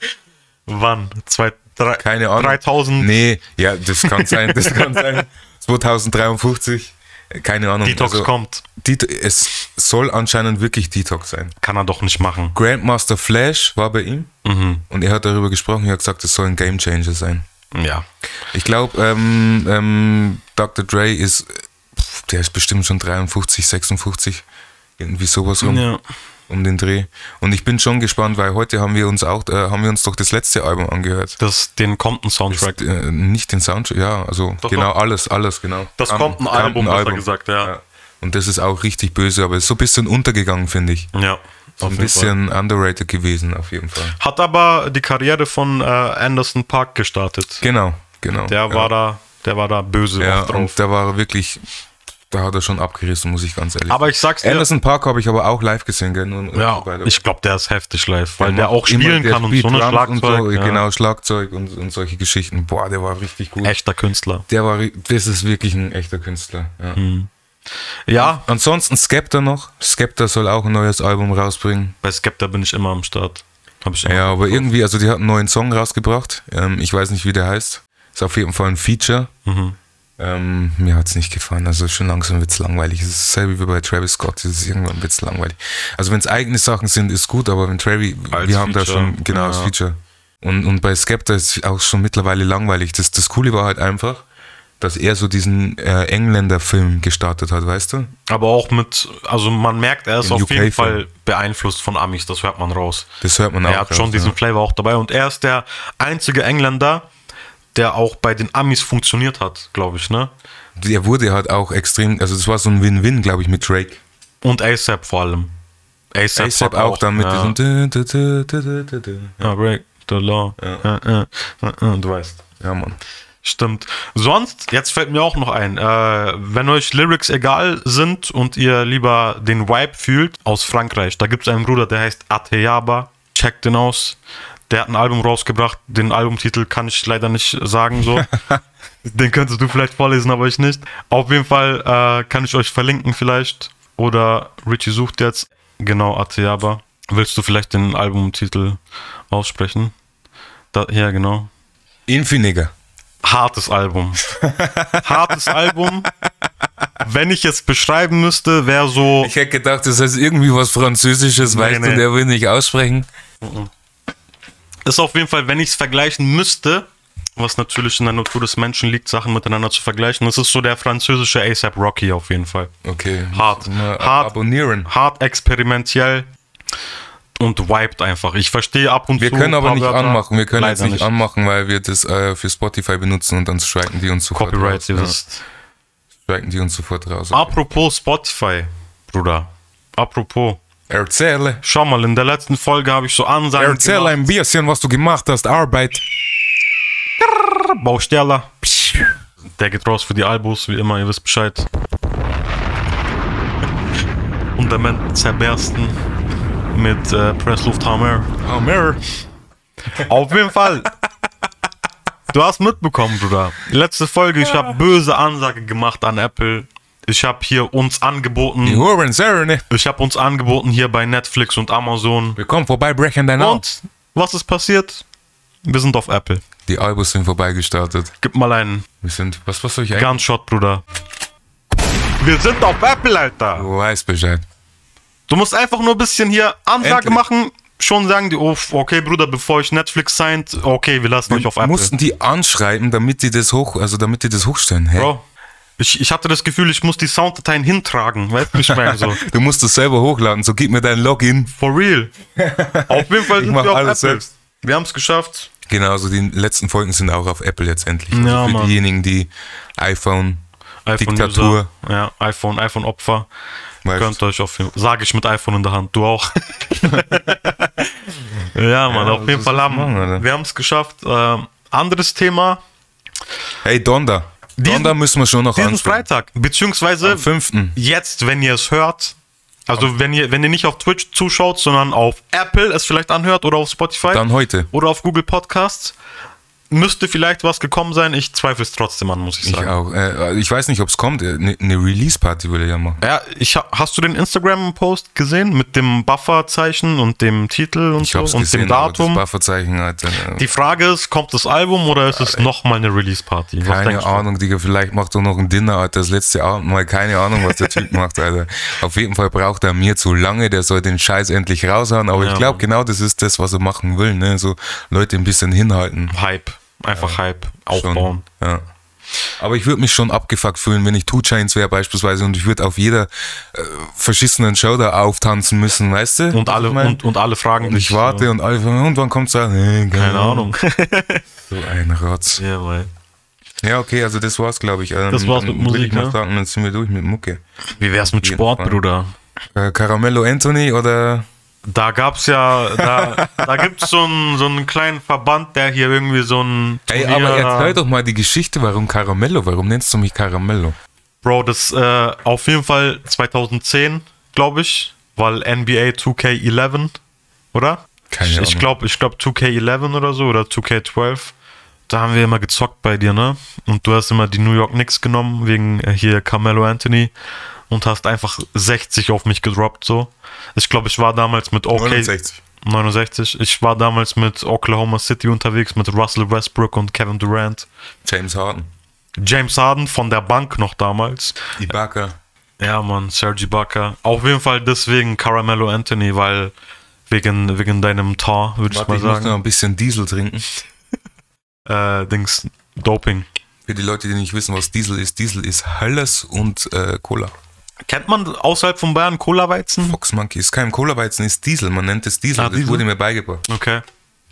Wann? Zwei, drei, keine Ahnung. 3000? Nee, ja, das kann sein, das kann sein. 2053, äh, keine Ahnung. Detox Also, kommt. Det es soll anscheinend wirklich Detox sein. Kann er doch nicht machen. Grandmaster Flash war bei ihm Mhm. und er hat darüber gesprochen, er hat gesagt, es soll ein Game Changer sein. Ja. Ich glaube, ähm, ähm, Dr. Dre ist, der ist bestimmt schon 53, 56, irgendwie sowas rum, Ja. Um den Dreh. Und ich bin schon gespannt, weil heute haben wir uns auch, äh, haben wir uns doch das letzte Album angehört. Das, den kommt ein Soundtrack. Äh, nicht den Soundtrack, ja, also Doch, genau doch. alles, alles, genau. Das kommt ein Album, besser gesagt, ja. Und das ist auch richtig böse, aber ist so ein bisschen untergegangen, finde ich. Ja. So ein jeden Fall. bisschen underrated gewesen, auf jeden Fall. Hat aber die Karriere von äh, Anderson Park gestartet. Genau, genau. Der ja. war da, der war da böse ja, drauf. und da war wirklich, da hat er schon abgerissen, muss ich ganz ehrlich Aber ich sag's dir, Anderson Park habe ich aber auch live gesehen, gell? Nur, ja, ich glaube, der ist heftig live, weil der, macht auch spielen der kann und so eine Schlagzeug. Und so, ja. Genau, Schlagzeug und, und solche Geschichten. Boah, der war richtig gut. Echter Künstler. Der war, das ist wirklich ein echter Künstler. Ja. Mhm. Ja, Ansonsten Skepta noch. Skepta soll auch ein neues Album rausbringen. bei Skepta bin ich immer am Start. Hab ich Ja, aber irgendwie, also die hat einen neuen Song rausgebracht. Ähm, ich weiß nicht, wie der heißt. Ist auf jeden Fall ein Feature. Mhm. Ähm, mir hat es nicht gefallen. Also schon langsam wird es langweilig. Es ist dasselbe wie bei Travis Scott. Es ist irgendwann wird's langweilig. Also wenn es eigene Sachen sind, ist gut, aber wenn Travis, Als wir haben da Feature, schon, genau, ja. Feature. Und, und bei Skepta ist es auch schon mittlerweile langweilig. Das, das Coole war halt einfach, dass er so diesen äh, Engländer-Film gestartet hat, weißt du? Aber auch mit, also man merkt, er ist Den auf jeden. Fall beeinflusst von Amis, das hört man raus. Das hört man auch. er hat schon raus, diesen ja. Flavor auch dabei und er ist der einzige Engländer, der auch bei den Amis funktioniert hat, glaube ich, ne? Der wurde halt auch extrem, also das war so ein Win-Win, glaube ich, mit Drake. Und ASAP vor allem. ASAP, ASAP hat auch dann mit ja. diesem. Ja, break the law. Ja, du weißt. Ja, Mann. Stimmt. Sonst, jetzt fällt mir auch noch ein, äh, wenn euch Lyrics egal sind und ihr lieber den Vibe fühlt, aus Frankreich, da gibt es einen Bruder, der heißt Ateyaba. Checkt den aus. Der hat ein Album rausgebracht. Den Albumtitel kann ich leider nicht sagen, so. den könntest du vielleicht vorlesen, aber ich nicht. Auf jeden Fall äh, kann ich euch verlinken vielleicht. Oder Richie sucht jetzt. Genau, Ateyaba. Willst du vielleicht den Albumtitel aussprechen? Da, ja, genau Infiniger. hartes Album. hartes Album. Wenn ich jetzt beschreiben müsste, wäre so. Ich hätte gedacht, das heißt irgendwie was Französisches, weißt nee. du, der will nicht aussprechen. Ist auf jeden Fall, wenn ich es vergleichen müsste, was natürlich in der Natur des Menschen liegt, Sachen miteinander zu vergleichen. Das ist so der französische ASAP Rocky auf jeden Fall. Okay. Hart. Hart. Abonnieren. Hart experimentell. und vibet einfach. Ich verstehe ab und Wir zu. können ein aber nicht Wörter. anmachen. Wir können Leider jetzt nicht, anmachen, weil wir das äh, für Spotify benutzen und dann striken die uns sofort Copyright, raus. ihr Ja, striken die uns sofort raus. Apropos Spotify, Bruder. Apropos. Erzähle. Schau mal, in der letzten Folge habe ich so Ansagen Erzähl gemacht. ein bisschen, was du gemacht hast. Arbeit. Bausteller. Der geht raus für die Albus, wie immer, ihr wisst Bescheid. Fundament zerbersten mit äh, Presslufthammer. Hammer. Auf jeden Fall. Du hast mitbekommen, Bruder. Letzte Folge, ich habe böse Ansage gemacht an Apple. Ich habe hier uns Die angeboten, Hurenserne. ich habe uns angeboten hier bei Netflix und Amazon. Wir kommen vorbei, brechen dein. Und was ist passiert? Wir sind auf Apple. Die Albus sind vorbeigestartet. Gib mal einen Wir sind, was, was soll ich eigentlich? Gunshot, Bruder. Wir sind auf Apple, Alter. Du weißt Bescheid. Du musst einfach nur ein bisschen hier Ansage Endlich. machen. Schon sagen die, oh, okay, Bruder, bevor ich Netflix signed, okay, wir lassen euch auf Apple. mussten die anschreiben, damit die das hoch, also damit die das hochstellen. Hä? Bro, ich, ich hatte das Gefühl, ich muss die Sounddateien hintragen. Weißt du, ich meine? So, Du musst das selber hochladen, so gib mir dein Login. for real. Auf jeden Fall sind wir auf Apple. alles selbst. Wir haben es geschafft. Genau, also die letzten Folgen sind auch auf Apple jetzt endlich. Also Ja, für Mann. diejenigen, die iPhone, Diktatur, iPhone-User. Ja, iPhone, iPhone-Opfer. weißt, Könnt euch auf jeden Fall, sage ich mit iPhone in der Hand, du auch. ja, Mann, auf was jeden Fall haben machen, wir haben es geschafft. Ähm, anderes Thema, hey Donda. Diesen- Donda müssen wir schon noch diesen ansprechen. Freitag, beziehungsweise Am 5. jetzt, wenn ihr es hört, also wenn ihr, wenn ihr nicht auf Twitch zuschaut, sondern auf Apple es vielleicht anhört oder auf Spotify Dann heute. oder auf Google Podcasts, müsste vielleicht was gekommen sein. Ich zweifle es trotzdem an, muss ich Ich sagen. auch. Äh, ich weiß nicht, ob es kommt. Eine ne Release-Party will ich ja machen. Ja, ich, ha- hast du den Instagram-Post gesehen mit dem Buffer-Zeichen und dem Titel und Ich so und gesehen, dem aber das Datum? Bufferzeichen, Alter. äh, Die Frage ist, kommt das Album oder ist es nochmal eine Release-Party? Keine? Ahnung, Digga, vielleicht macht er noch ein Dinner, Alter, das letzte Abendmahl. Keine Ahnung, was der Typ macht, Alter. Auf jeden Fall braucht er mir zu lange, der soll den Scheiß endlich raushauen. Aber Ja, ich glaube, genau das ist das, was er machen will, ne? So Leute ein bisschen hinhalten. Hype. Einfach Hype. Schon, Aufbauen. Ja. Aber ich würde mich schon abgefuckt fühlen, wenn ich Two Chains wäre beispielsweise und ich würde auf jeder äh, verschissenen Show da auftanzen müssen, weißt du? Und alle, Ich mein, und, und alle fragen und ich dich, warte und alle fragen, und wann kommt's da? Nee, Keine Ahnung. So ein Rotz. ja, weil. Ja, okay, also das war's, glaube ich. Ähm, Das war's mit Musik, ich ne? sagen, dann sind wir durch mit Mucke. Wie wär's mit Sport. Bruder? Äh, Caramello Anthony oder Da gab's ja, da, da gibt's so einen, so einen kleinen Verband, der hier irgendwie so ein. Ey, aber erzähl doch mal die Geschichte, warum Caramello? Warum nennst du mich Caramello? Bro, das äh, auf jeden Fall 2010, glaube ich, weil NBA 2K11, oder? Keine Ahnung. Ich glaube, ich glaube 2K11 oder so oder 2K12. Da haben wir immer gezockt bei dir, ne? Und du hast immer die New York Knicks genommen wegen äh, hier Carmelo Anthony und hast einfach 60 auf mich gedroppt so. Ich glaube, ich war damals mit OK 69. Ich war damals mit Oklahoma City unterwegs mit Russell Westbrook und Kevin Durant. James Harden. James Harden von der Bank noch damals. Ibaka. Ja, Mann, Sergi Baca. Auf jeden Fall deswegen Caramello Anthony, weil wegen, wegen deinem Tor, würde ich mal ich muss noch sagen. ein bisschen Diesel trinken. Äh, Dings, Doping. Für die Leute, die nicht wissen, was Diesel ist. Diesel ist Helles und äh, Cola. Kennt man außerhalb von Bayern Cola-Weizen? Fox Monkey ist kein Cola-Weizen, ist Diesel. Man nennt es Diesel. Ah, das Diesel? wurde mir beigebracht. Okay.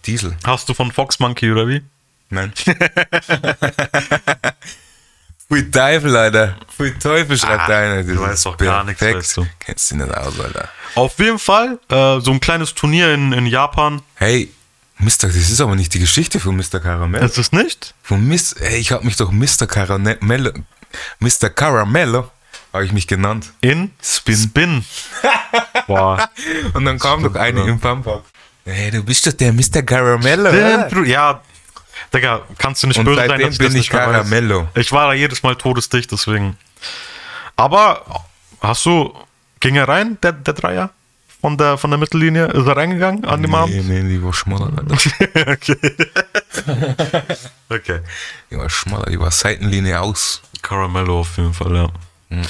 Diesel. Hast du von Fox Monkey oder wie? Nein. Pfui Teufel, Alter. Pfui Teufel, schreibt Ah, einer. Du weißt doch gar nichts, weißt du. Kennst du nicht aus, Alter. Auf jeden Fall, äh, so ein kleines Turnier in, in Japan. Hey, Mr. Das ist aber nicht die Geschichte von Mr. Caramel. Ist es nicht? Von Miss, ey, ich habe mich doch Mr. Caramello, Mr. Caramello, habe ich mich genannt. In Spin. Spin. Boah. Und dann kam doch eine ja. im Pampa. Hey, du bist doch der Mr. Caramello. Bru- Ja, Digga, kannst du nicht Und böse sein, dass ich bin das ich nicht mehr weiß. Caramello. Ich war da jedes Mal todesdicht, deswegen. Aber hast du, ging er rein, der, der Dreier? Von der, von der Mittellinie? Ist er reingegangen an dem Nee, Abend? nee, die war schmaler, okay. okay. Die war schmaler, die war Seitenlinie aus. Caramello auf jeden Fall, ja. Hm.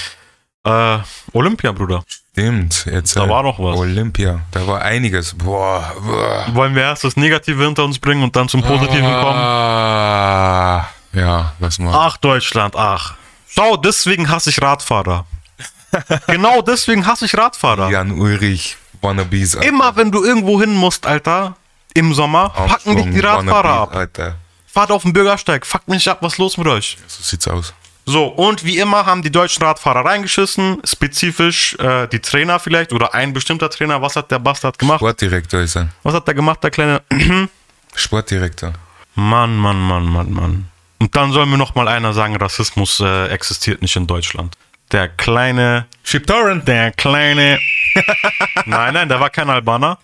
Äh, Olympia, Bruder. Stimmt, jetzt. Da war noch was. Olympia, da war einiges. Boah, boah. Wollen wir erst das Negative hinter uns bringen und dann zum Positiven kommen? Ah, ja, was mal. Ach, Deutschland, ach. Schau, deswegen hasse ich Radfahrer. genau deswegen hasse ich Radfahrer. Jan Ulrich, Wannabes. Alter. Immer wenn du irgendwo hin musst, Alter, im Sommer, packen dich die Armstrong, Radfahrer Wannabes, ab. Alter. Fahrt auf den Bürgersteig, fuckt mich ab, was ist los mit euch? So sieht's aus. So, und wie immer haben die deutschen Radfahrer reingeschissen, spezifisch äh, die Trainer vielleicht oder ein bestimmter Trainer. Was hat der Bastard gemacht? Sportdirektor ist er. Was hat der gemacht, der kleine? Sportdirektor. Mann, Mann, Mann, Mann, Mann. Und dann soll mir noch mal einer sagen, Rassismus äh, existiert nicht in Deutschland. Der kleine, Shiptorrent. der kleine. nein, nein, der war kein Albaner.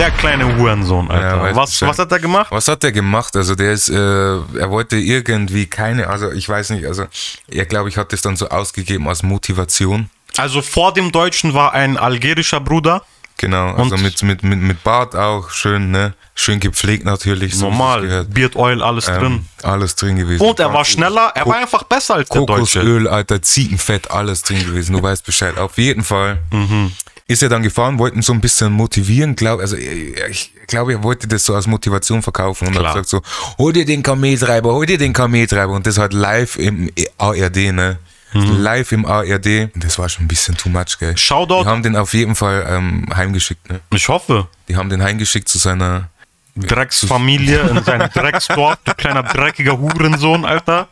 Der kleine Hurensohn, Alter. Ja, was, was hat er gemacht? Was hat der gemacht? Also der ist, äh, er wollte irgendwie keine, also ich weiß nicht, also er glaube ich hat das dann so ausgegeben als Motivation. Also vor dem Deutschen war ein algerischer Bruder. Genau, also Und- mit, mit, mit, mit Bart auch schön, ne? Schön gepflegt natürlich. so Normal. Beard Oil, alles drin. Ähm, alles drin gewesen. Und er war schneller, er war einfach besser als der Deutsche. Kokosöl, Alter, Ziegenfett, alles drin gewesen. Du weißt Bescheid. Auf jeden Fall Mhm. Ist er dann gefahren, wollten so ein bisschen motivieren. Glaub, also ich, ich glaube, er wollte das so als Motivation verkaufen und Klar. hat gesagt so, hol dir den Kameltreiber, hol dir den Kameltreiber. Und das halt live im ARD, ne? Mhm. Live im ARD. Das war schon ein bisschen too much, gell? Shoutout. Die haben den auf jeden Fall ähm, heimgeschickt, ne? Ich hoffe. Die haben den heimgeschickt zu seiner Drecksfamilie in seinem Drecksdorf, du kleiner dreckiger Hurensohn, Alter.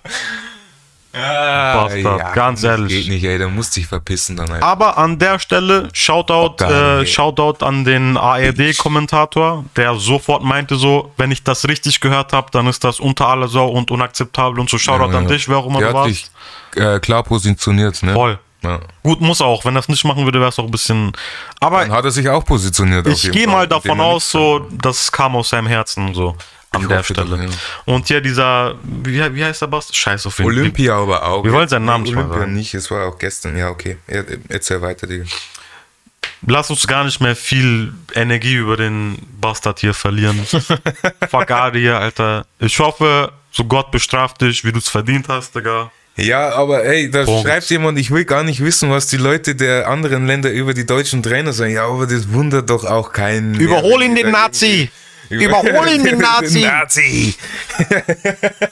Bastard, ganz komm, das ehrlich. Geht nicht, ey, der muss sich verpissen dann halt. Aber an der Stelle, Shoutout, Geil, äh. Shoutout an den ARD-Kommentator, der sofort meinte so, wenn ich das richtig gehört habe, dann ist das unter aller Sau und unakzeptabel und so Shoutout an dich, wer auch immer Der du warst. sich äh, klar positioniert, ne? Voll. Ja. Gut, muss auch. Wenn das nicht machen würde, wäre es auch ein bisschen. Aber Dann hat er sich auch positioniert. ich gehe mal davon aus, so, das kam aus seinem Herzen so an Ich der hoffe doch, Stelle. ja. Und hier dieser, wie, wie heißt der Bast? Scheiß auf ihn. Olympia aber auch. Wir wollen seinen Namen nicht Olympia sagen. nicht, es war auch gestern. Ja, okay. Er- Erzähl weiter, Digga. Lass uns gar nicht mehr viel Energie über den Bastard hier verlieren. Fuck Adi hier, Alter. Ich hoffe, so Gott bestraft dich, wie du es verdient hast, Digga. Ja, aber ey, da Punkt. schreibt jemand, ich will gar nicht wissen, was die Leute der anderen Länder über die deutschen Trainer sagen. Ja, aber das wundert doch auch keinen. Überhol ihn, den Nazi! irgendwie- Überhol ihn, den Nazi! Nazi!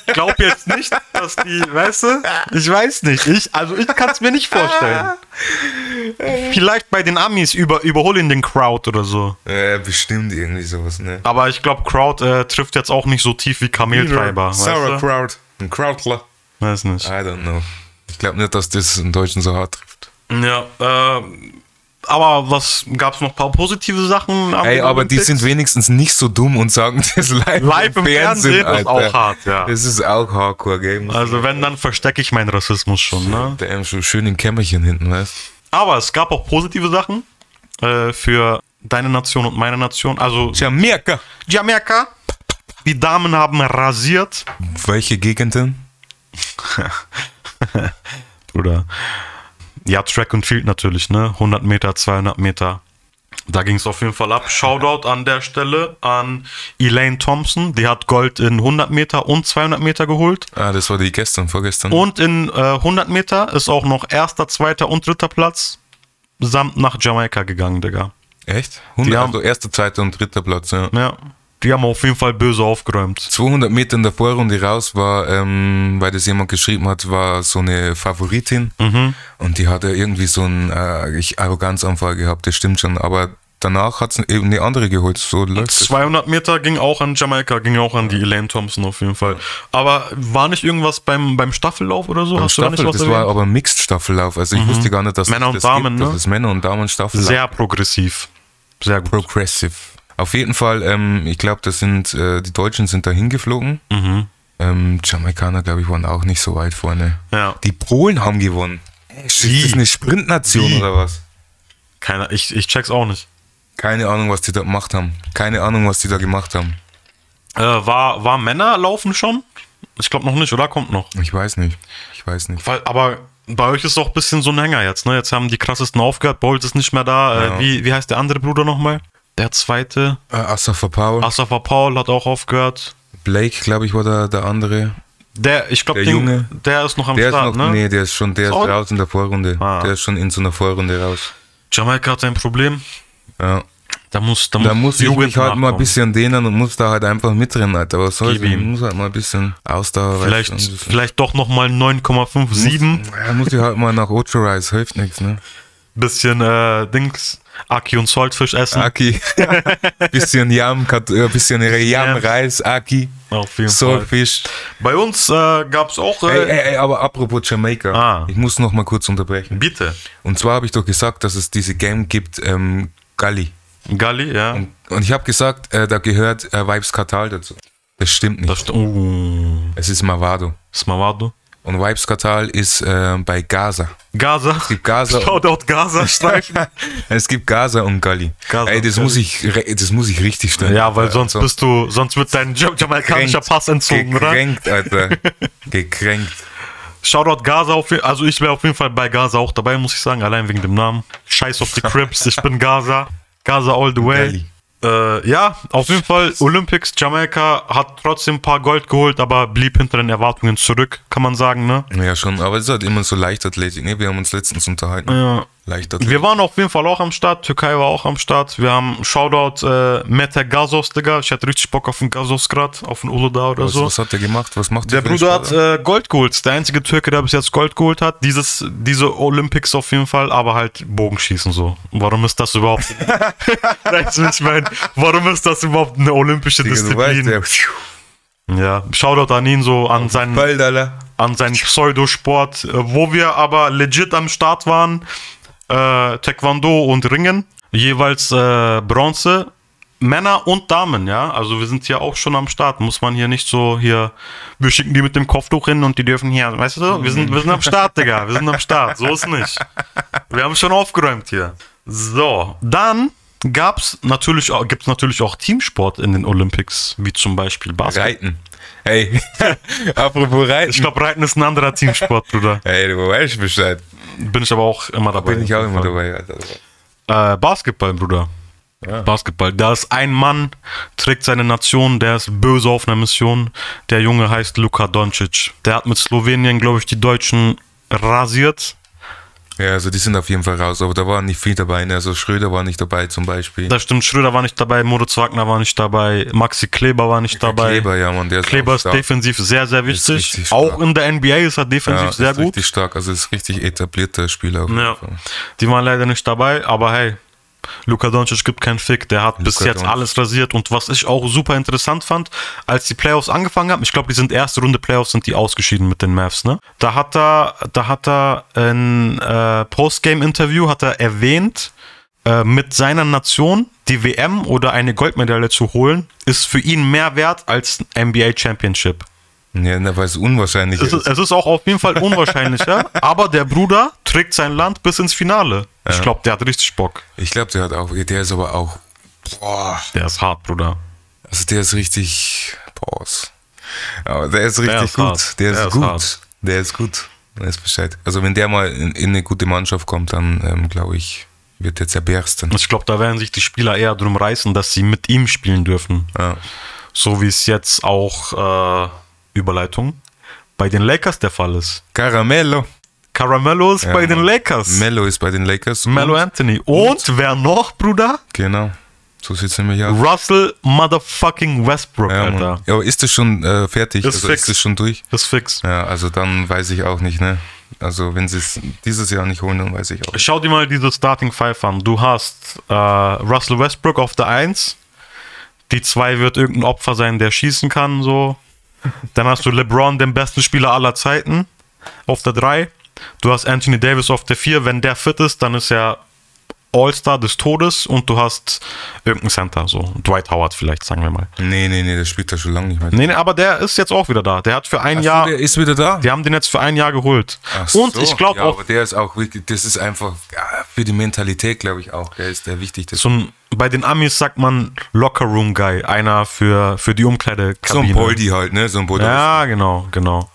Ich glaub jetzt nicht, dass die, weißt du? Ich weiß nicht. Ich, also ich kann es mir nicht vorstellen. Vielleicht bei den Amis über, überhol ihn den Crowd oder so. Ja, bestimmt irgendwie sowas, ne? Aber ich glaube, Crowd äh, trifft jetzt auch nicht so tief wie Kameltreiber. Weißt Sauerkraut. Ein Krautler. du? Weiß nicht. I don't know. Ich glaube nicht, dass das einen Deutschen so hart trifft. Ja, äh, aber was gab's noch ein paar positive Sachen? am Ey, aber die sind wenigstens nicht so dumm und sagen das live, Live im Fernsehen ist auch hart, ja. Das ist auch Hardcore Game. Also wenn, dann verstecke ich meinen Rassismus schon, ne? der so schön im Kämmerchen hinten, weißt Aber es gab auch positive Sachen äh, für deine Nation und meine Nation. Also Jamaika. Jamaika, die Damen haben rasiert. Welche Gegenden? Oder ja, Track und Field natürlich, ne? 100 Meter, 200 Meter. Da ging es auf jeden Fall ab. Shoutout an der Stelle an Elaine Thompson. Die hat Gold in 100 Meter und 200 Meter geholt. Ah, das war die gestern, vorgestern. Und in äh, 100 Meter ist auch noch erster, zweiter und dritter Platz samt nach Jamaika gegangen, Digga. Echt? 100, Die haben- also erster, zweiter und dritter Platz, ja. Ja, die haben auf jeden Fall böse aufgeräumt. 200 Meter in der Vorrunde raus war, ähm, weil das jemand geschrieben hat, war so eine Favoritin. Mhm. Und die hatte irgendwie so einen äh, Arroganzanfall gehabt, das stimmt schon. Aber danach hat es eben eine andere geholt. So läuft es. 200 Meter ging auch an Jamaika, ging auch an die Elaine Thompson auf jeden Fall. Aber war nicht irgendwas beim, beim Staffellauf oder so? Beim Hast da Staffel, was das war erwähnt? aber ein Mixed-Staffellauf. Also ich wusste gar nicht, dass Männer und das Damen, gibt, ne? dass es Männer- und Damen-Staffellauf Sehr progressiv. Sehr gut. progressive. Auf jeden Fall, ähm, ich glaube, das sind äh, die Deutschen sind da hingeflogen. Mhm. Ähm, Jamaikaner, glaube ich, waren auch nicht so weit vorne. Ja. Die Polen haben gewonnen. Ist Wie? das eine Sprintnation Wie? oder was? Keiner, ich, ich check's auch nicht. Keine Ahnung, was die da gemacht haben. Keine Ahnung, was die da gemacht haben. Äh, war, war Männer laufen schon? Ich glaube noch nicht, oder? Kommt noch. Ich weiß nicht. Ich weiß nicht. Weil, aber bei euch ist auch ein bisschen so ein Hänger jetzt, ne? Jetzt haben die krassesten aufgehört, Bolt ist nicht mehr da. Ja. Äh, wie, wie heißt der andere Bruder nochmal? Der zweite. Äh, Asafa Paul. Asafa Paul hat auch aufgehört. Blake, glaube ich, war der, der andere. Der, ich glaube, Der Junge. der ist noch am Der ist Start, noch, ne? nee, der ist schon, der ist Oh. raus in der Vorrunde. Ah. Der ist schon in so einer Vorrunde raus. Jamaika hat ein Problem. Ja. Da muss, da Da muss ich mich halt mal ein bisschen dehnen und muss da halt einfach mitrennen, Alter. Soll's? Gib Ich muss halt mal ein bisschen Ausdauer. Vielleicht, weißt vielleicht doch nochmal 9,57. Ja, muss ich halt mal nach Ocho Rise, hilft nichts, ne? Bisschen äh, Dings, Aki und Saltfisch essen. Aki. bisschen Yam, äh, bisschen Yam. Reis, Aki. Auf jeden Soulfish. Bei uns äh, gab es auch. Ey, Äh, ey, ey, aber apropos Jamaika, Ah. ich muss noch mal kurz unterbrechen. Bitte. Und zwar habe ich doch gesagt, dass es diese Game gibt, ähm, Galli. Galli, ja. Und, und ich habe gesagt, äh, da gehört äh, Vibes Katal dazu. Das stimmt nicht. Das st- uh, es ist Mavado. Smavado. Und Vibes Katal ist äh, bei Gaza. Gaza. Es gibt Gaza. Shoutout Gaza Streifen. es gibt Gaza und Galli. Gaza Ey, das Galli. muss ich, das muss ich richtig stellen. ja, weil sonst bist du, sonst wird dein ja- jamaikanischer gekränkt. Pass entzogen, oder? Gekränkt, Alter. Gekränkt. Shoutout Gaza auf jeden Also ich wäre auf jeden Fall bei Gaza auch dabei, muss ich sagen, allein wegen dem Namen. Scheiß auf die Crips, ich bin Gaza. Gaza all the way. Galli. Äh, ja, auf jeden Fall Olympics, Jamaika hat trotzdem ein paar Gold geholt, aber blieb hinter den Erwartungen zurück, kann man sagen, ne? Ja, schon. Aber es ist halt immer so Leichtathletik. Ne? Wir haben uns letztens unterhalten. Ja. Leichtathletik. Wir waren auf jeden Fall auch am Start, Türkei war auch am Start. Wir haben Shoutout äh, Mete Gazos, Digga. Ich hatte richtig Bock auf den Gazos grad, auf den Uludağ oder was, so. was hat der gemacht? Was macht Der einen Bruder hat äh, Gold geholt. Der einzige Türke, der bis jetzt Gold geholt hat. Dieses, diese Olympics auf jeden Fall, aber halt Bogenschießen so. Warum ist das überhaupt? weißt du, ich meine, warum ist das überhaupt eine olympische Digga, du weißt, Disziplin? der ja, Shoutout an ihn so, an seinen, Bald, an seinen Pseudosport, äh, wo wir aber legit am Start waren. Äh, Taekwondo und Ringen. Jeweils äh, Bronze. Männer und Damen, ja. Also wir sind hier auch schon am Start. Muss man hier nicht so hier, wir schicken die mit dem Kopftuch hin und die dürfen hier, weißt du, wir sind, wir sind am Start, Digga. Wir sind am Start. So ist nicht. Wir haben schon aufgeräumt hier. So, dann gab's natürlich auch, gibt's natürlich auch Teamsport in den Olympics, wie zum Beispiel Basketball. Reiten. Ey, apropos Reiten. Ich glaube, Reiten ist ein anderer Teamsport, Bruder. Ey, du weißt Bescheid. Bin ich aber auch immer dabei. Bin ich auch immer dabei, Alter. Äh, Basketball, Bruder. Basketball. Da ist ein Mann, trägt seine Nation, der ist böse auf einer Mission. Der Junge heißt Luka Doncic. Der hat mit Slowenien, glaube ich, die Deutschen rasiert. Ja, also die sind auf jeden Fall raus, aber da waren nicht viel dabei. Ne? Also Schröder war nicht dabei zum Beispiel. Da stimmt, Schröder war nicht dabei, Moritz Wagner war nicht dabei, Maxi Kleber war nicht dabei. Kleber, ja, Mann, der ist Kleber ist stark. defensiv sehr, sehr wichtig. Auch in der NBA ist er defensiv ja, sehr ist gut. richtig stark. Also ist richtig etablierter Spieler. Ja. Die waren leider nicht dabei, aber hey, Luka Doncic gibt keinen Fick. Der hat bis Luka jetzt Doncic. alles rasiert. Und was ich auch super interessant fand, als die Playoffs angefangen haben, ich glaube, die sind erste Runde Playoffs, sind die ausgeschieden mit den Mavs, ne? Da hat er, da hat er ein äh, Postgame-Interview hat er erwähnt, äh, mit seiner Nation die WM oder eine Goldmedaille zu holen, ist für ihn mehr wert als ein NBA Championship. Ja, weil es unwahrscheinlich Es ist. ist, es ist auch auf jeden Fall unwahrscheinlicher, aber der Bruder trägt sein Land bis ins Finale. Ich glaube, der hat richtig Bock. Ich glaube, der hat auch, der ist aber auch, boah, Der ist hart, Bruder. also der ist richtig, Pause. Aber der ist richtig ist gut. hart. Der ist Der ist gut. hart. Der ist gut. Der ist Bescheid. Also wenn der mal in, in eine gute Mannschaft kommt, dann ähm, glaube ich, wird der zerbersten. Ich glaube, da werden sich die Spieler eher drum reißen, dass sie mit ihm spielen dürfen. Ja. So wie es jetzt auch äh, Überleitung bei den Lakers der Fall ist. Caramello. Caramello ist Ja, bei den. Lakers. Mello ist bei den Lakers. Mello Und- Anthony. Und, wer noch, Bruder? Genau. So sieht es nämlich aus. Russell Motherfucking Westbrook, Ja. Alter. ja, aber ist das schon äh, fertig? Ist also fix. ist das schon durch? Das ist fix. Ja, also dann weiß ich auch nicht, ne? Also wenn sie es dieses Jahr nicht holen, dann weiß ich auch. nicht. Schau dir mal diese Starting Five an. Du hast äh, Russell Westbrook auf der 1. Die 2 wird irgendein Opfer sein, der schießen kann, so. Dann hast du LeBron, den besten Spieler aller Zeiten, auf der 3. Du hast Anthony Davis auf der 4. Wenn der fit ist, dann ist er All-Star des Todes und du hast irgendeinen Center, so Dwight Howard vielleicht, sagen wir mal. Nee, nee, nee, das spielt er schon lange nicht mehr. Nee, nee, aber der ist jetzt auch wieder da. Der hat für ein Ach so, Jahr, der ist wieder da? die haben den jetzt für ein Jahr geholt. Ach und so. ich glaube ja, auch, Aber der ist auch wirklich, das ist einfach für die Mentalität, glaube ich auch. Der ist der wichtigste. so ein, bei den Amis sagt man Locker Room Guy, einer für, für die So Umkleidekabine. ein Poldi halt, ne? So ein Poldi. Ja, genau, genau.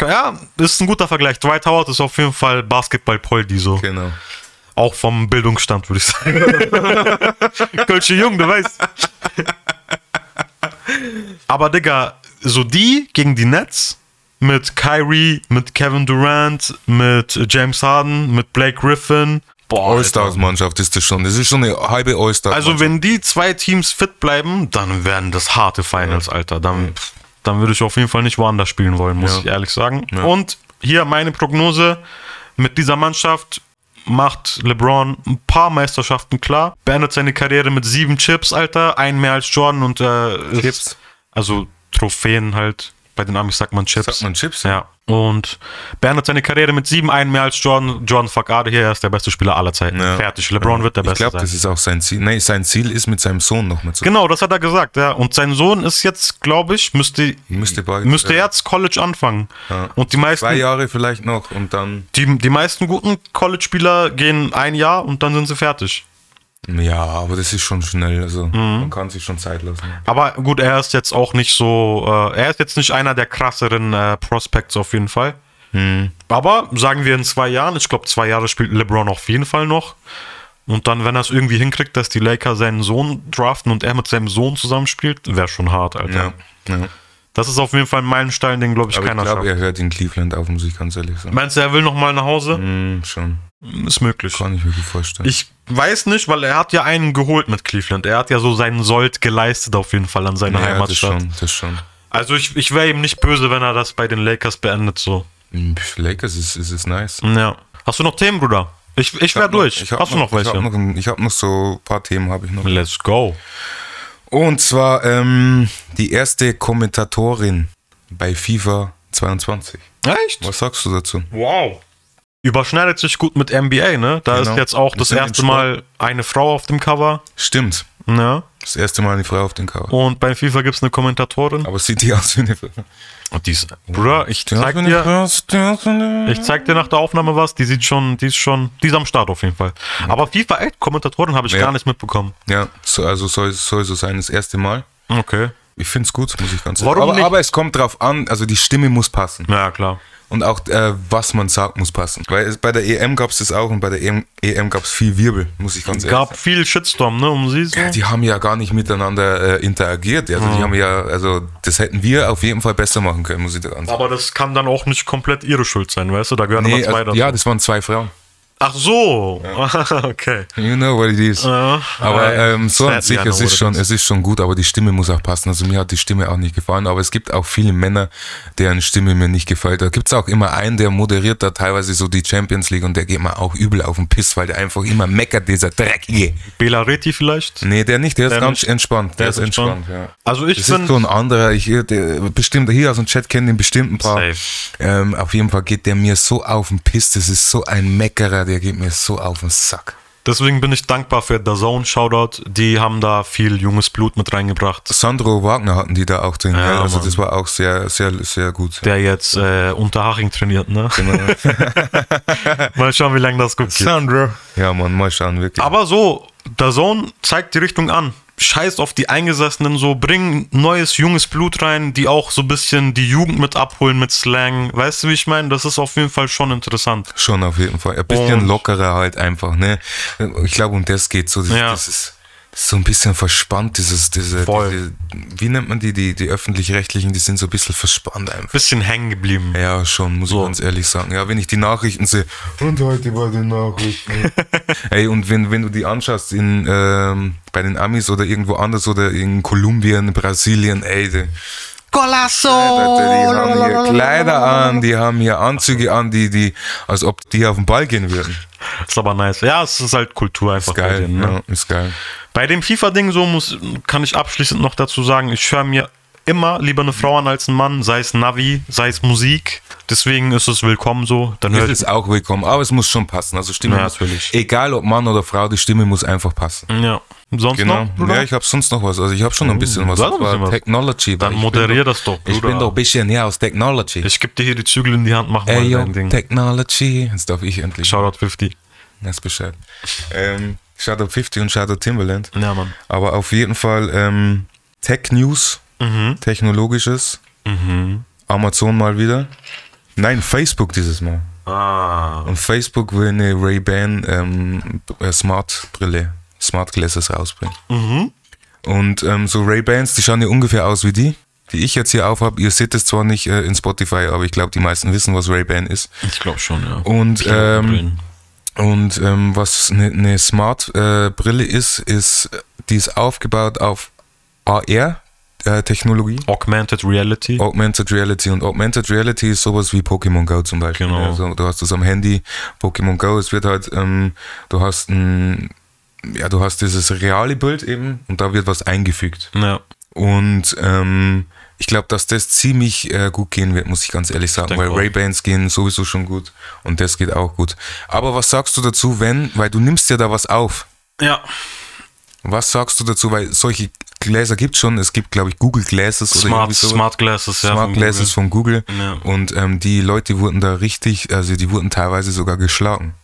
Ja, ist ein guter Vergleich. Dwight Howard ist auf jeden Fall Basketball-Poldi so. Genau. Auch vom Bildungsstand, würde ich sagen. Kölsche Jung, du weißt. Aber Digga, so die gegen die Nets mit Kyrie, mit Kevin Durant, mit James Harden, mit Blake Griffin. Boah. All-Stars-Mannschaft ist das schon. Das ist schon eine halbe All-Stars. Also wenn die zwei Teams fit bleiben, dann werden das harte Finals, Alter. Dann, dann würde ich auf jeden Fall nicht woanders spielen wollen, muss Ja. ich ehrlich sagen. Und hier meine Prognose mit dieser Mannschaft macht LeBron ein paar Meisterschaften klar, beendet seine Karriere mit sieben Chips, Alter, einen mehr als Jordan und äh, ist, Chips? also Trophäen halt. Bei den Amis sagt man Chips. Sagt man Chips? Ja. Und beendet seine Karriere mit sieben, einen mehr als Jordan. Jordan out hier, er ist der beste Spieler aller Zeiten. Ja. Fertig. LeBron wird der Ich Beste glaube, sein. das ist auch sein Ziel. Nee, sein Ziel ist mit seinem Sohn noch mal zu. Genau, das hat er gesagt, ja. Und sein Sohn ist jetzt, glaube ich, müsste, Müsste bald, müsste ja. jetzt College anfangen. Ja. Und die meisten, Zwei Jahre vielleicht noch und dann. die, die meisten guten College-Spieler gehen ein Jahr und dann sind sie fertig. Ja, aber das ist schon schnell. Also Mhm. man kann sich schon Zeit lassen. Aber gut, er ist jetzt auch nicht so, äh, er ist jetzt nicht einer der krasseren äh, Prospects auf jeden Fall. Hm. Aber sagen wir in zwei Jahren, ich glaube, zwei Jahre spielt LeBron auf jeden Fall noch. Und dann, wenn er es irgendwie hinkriegt, dass die Lakers seinen Sohn draften und er mit seinem Sohn zusammenspielt, wäre schon hart, Alter. Ja, ja. Das ist auf jeden Fall ein Meilenstein, den, glaube ich, Aber ich keiner glaube, schafft. er hört in Cleveland auf, muss ich ganz ehrlich sagen. Meinst du, er will noch mal nach Hause? Hm, schon. Ist möglich. Kann ich mir gut vorstellen. Ich weiß nicht, weil er hat ja einen geholt mit Cleveland. Er hat ja so seinen Sold geleistet auf jeden Fall an seine ja, das Heimatstadt. schon, das schon. Also ich, ich wäre ihm nicht böse, wenn er das bei den Lakers beendet so. Hm, Für Lakers ist, ist es nice. Ja. Hast du noch Themen, Bruder? Ich, ich wäre noch- durch. ich Hast du noch Ich welche? habe noch, ich hab noch so ein paar Themen, habe ich noch. Let's go. Und zwar ähm, die erste Kommentatorin bei FIFA 22. Echt? Was sagst du dazu? Wow. Überschneidet sich gut mit NBA, ne? Da Genau. ist jetzt auch das im erste. Mal eine Frau auf dem Cover. Stimmt. Ne? Das erste Mal eine Frau auf dem Cover. Und bei FIFA gibt es eine Kommentatorin. Aber sieht die aus wie eine Frau? Und die ist, Bruder, ich zeig dir, ich zeig dir nach der Aufnahme was. Die sieht schon, die ist schon, die ist am Start auf jeden Fall. Aber FIFA, echt, Kommentatorin habe ich Ja. gar nicht mitbekommen. Ja, so, also soll, soll so sein, das erste Mal. Okay. Ich finde es gut, muss ich ganz Warum aber, nicht? aber es kommt drauf an, also die Stimme muss passen. Ja, klar. Und auch äh, was man sagt, muss passen. Weil es, bei der EM gab es das auch und bei der EM, EM gab es viel Wirbel, muss ich ganz ehrlich Gab viel Shitstorm, ne, um sie so. sagen. Die haben ja gar nicht miteinander äh, interagiert. Also die haben ja, also das hätten wir auf jeden Fall besser machen können, muss ich ganz sagen. Aber das kann dann auch nicht komplett ihre Schuld sein, weißt du? Da gehören Nee, immer zwei also, dazu. ja, das waren zwei Frauen. Ach so. okay. You know what it is. Ja, aber ähm, so an sich, es ist, schon, es ist schon gut, aber die Stimme muss auch passen. Also mir hat die Stimme auch nicht gefallen, aber es gibt auch viele Männer, deren Stimme mir nicht gefällt. Da gibt es auch immer einen, der moderiert da teilweise so die Champions League und der geht mir auch übel auf den Piss, weil der einfach immer meckert, dieser Dreckige. Bela Reti vielleicht? Nee, der nicht, der ist Der ganz nicht? entspannt. Der, Der ist ist entspannt, entspannt? ja. Also ich Das ist so finde. ein anderer, ich, der, bestimmt hier aus dem Chat kennen den bestimmt ein paar. Ähm, auf jeden Fall geht der mir so auf den Piss, das ist so ein Meckerer, der geht mir so auf den Sack. Deswegen bin ich dankbar für The Zone Shoutout. Die haben da viel junges Blut mit reingebracht. Sandro Wagner hatten die da auch drin, Ja, ja, also Mann. das war auch sehr, sehr, sehr gut. Der jetzt äh, Unterhaching trainiert, ne? Genau. Mal schauen, wie lange das gut geht. Sandro. Ja, Mann, mal schauen, wirklich. Aber so, The Zone zeigt die Richtung an. Scheißt auf die Eingesessenen so, bring neues, junges Blut rein, die auch so ein bisschen die Jugend mit abholen mit Slang. Weißt du, wie ich meine? Das ist auf jeden Fall schon interessant. Schon auf jeden Fall. Ein bisschen Und- lockerer halt einfach, ne? Ich glaube, um das geht so. Das, Ja. das ist so ein bisschen verspannt, dieses, diese, Voll. diese, wie nennt man die, die, die öffentlich-rechtlichen, die sind so ein bisschen verspannt einfach. Bisschen hängen geblieben. Ja, schon, muss So. ich ganz ehrlich sagen. Ja, wenn ich die Nachrichten sehe, und heute bei den Nachrichten. Ey, und wenn, wenn du die anschaust in, ähm, bei den Amis oder irgendwo anders oder in Kolumbien, Brasilien, ey, die, Golasso! die haben hier Kleider an, die haben hier Anzüge an, die, die, als ob die auf den Ball gehen würden. Ist aber nice. Ja, es ist halt Kultur einfach Ist geil, bei denen. Ne? ja, ist geil. Bei dem FIFA-Ding so muss, kann ich abschließend noch dazu sagen, ich höre mir immer lieber eine Frau an als einen Mann, sei es Navi, sei es Musik. Deswegen ist es willkommen so. Dann ist auch willkommen, aber es muss schon passen. Also Stimme Ja, muss, natürlich. egal ob Mann oder Frau, die Stimme muss einfach passen. Ja. Sonst Genau. noch? Bruder? Ja, ich habe sonst noch was. Also ich habe schon ein bisschen was. sag Das war was. Technology. Dann ich moderier das doch, Ich Bruder. bin doch ein bisschen hier aus Technology. Ich gebe dir hier die Zügel in die Hand, mach mal Ey, yo, dein Ding. Technology. Jetzt darf ich endlich. Shoutout 50. Weiß Bescheid. Ähm, Shadow 50 und Shadow Timberland. Ja, Mann. Aber auf jeden Fall ähm, Tech News, Mhm. Technologisches. Amazon mal wieder. Nein, Facebook dieses Mal. Ah. Und Facebook will eine Ray-Ban ähm, äh, Smart Glasses rausbringen. Mhm. Und ähm, so Ray-Bans, die schauen ja ungefähr aus wie die, die ich jetzt hier aufhab. Ihr seht es zwar nicht äh, in Spotify, aber ich glaube, die meisten wissen, was Ray-Ban ist. Ich glaube schon, ja. Und, ähm, und ähm, was eine ne, Smart äh, Brille ist, ist, die ist aufgebaut auf AR, äh, Technologie. Augmented Reality. Augmented Reality und Augmented Reality ist sowas wie Pokémon Go zum Beispiel. Genau. Also, du hast das am Handy, Pokémon Go, es wird halt, ähm, du hast ein, ja, du hast dieses reale Bild eben und da wird was eingefügt. Ja. Und ähm, ich glaube, dass das ziemlich äh, gut gehen wird, muss ich ganz ehrlich sagen, weil. Ray-Bans gehen sowieso schon gut und das geht auch gut. Aber was sagst du dazu, wenn, weil du nimmst ja da was auf. Ja. Was sagst du dazu, weil solche Gläser gibt schon, es gibt glaube ich Google Glasses oder Smart, irgendwie sowas. Smart Glasses, ja. Smart von Glasses von Google. Ja. Und ähm, die Leute wurden da richtig, also die wurden teilweise sogar geschlagen.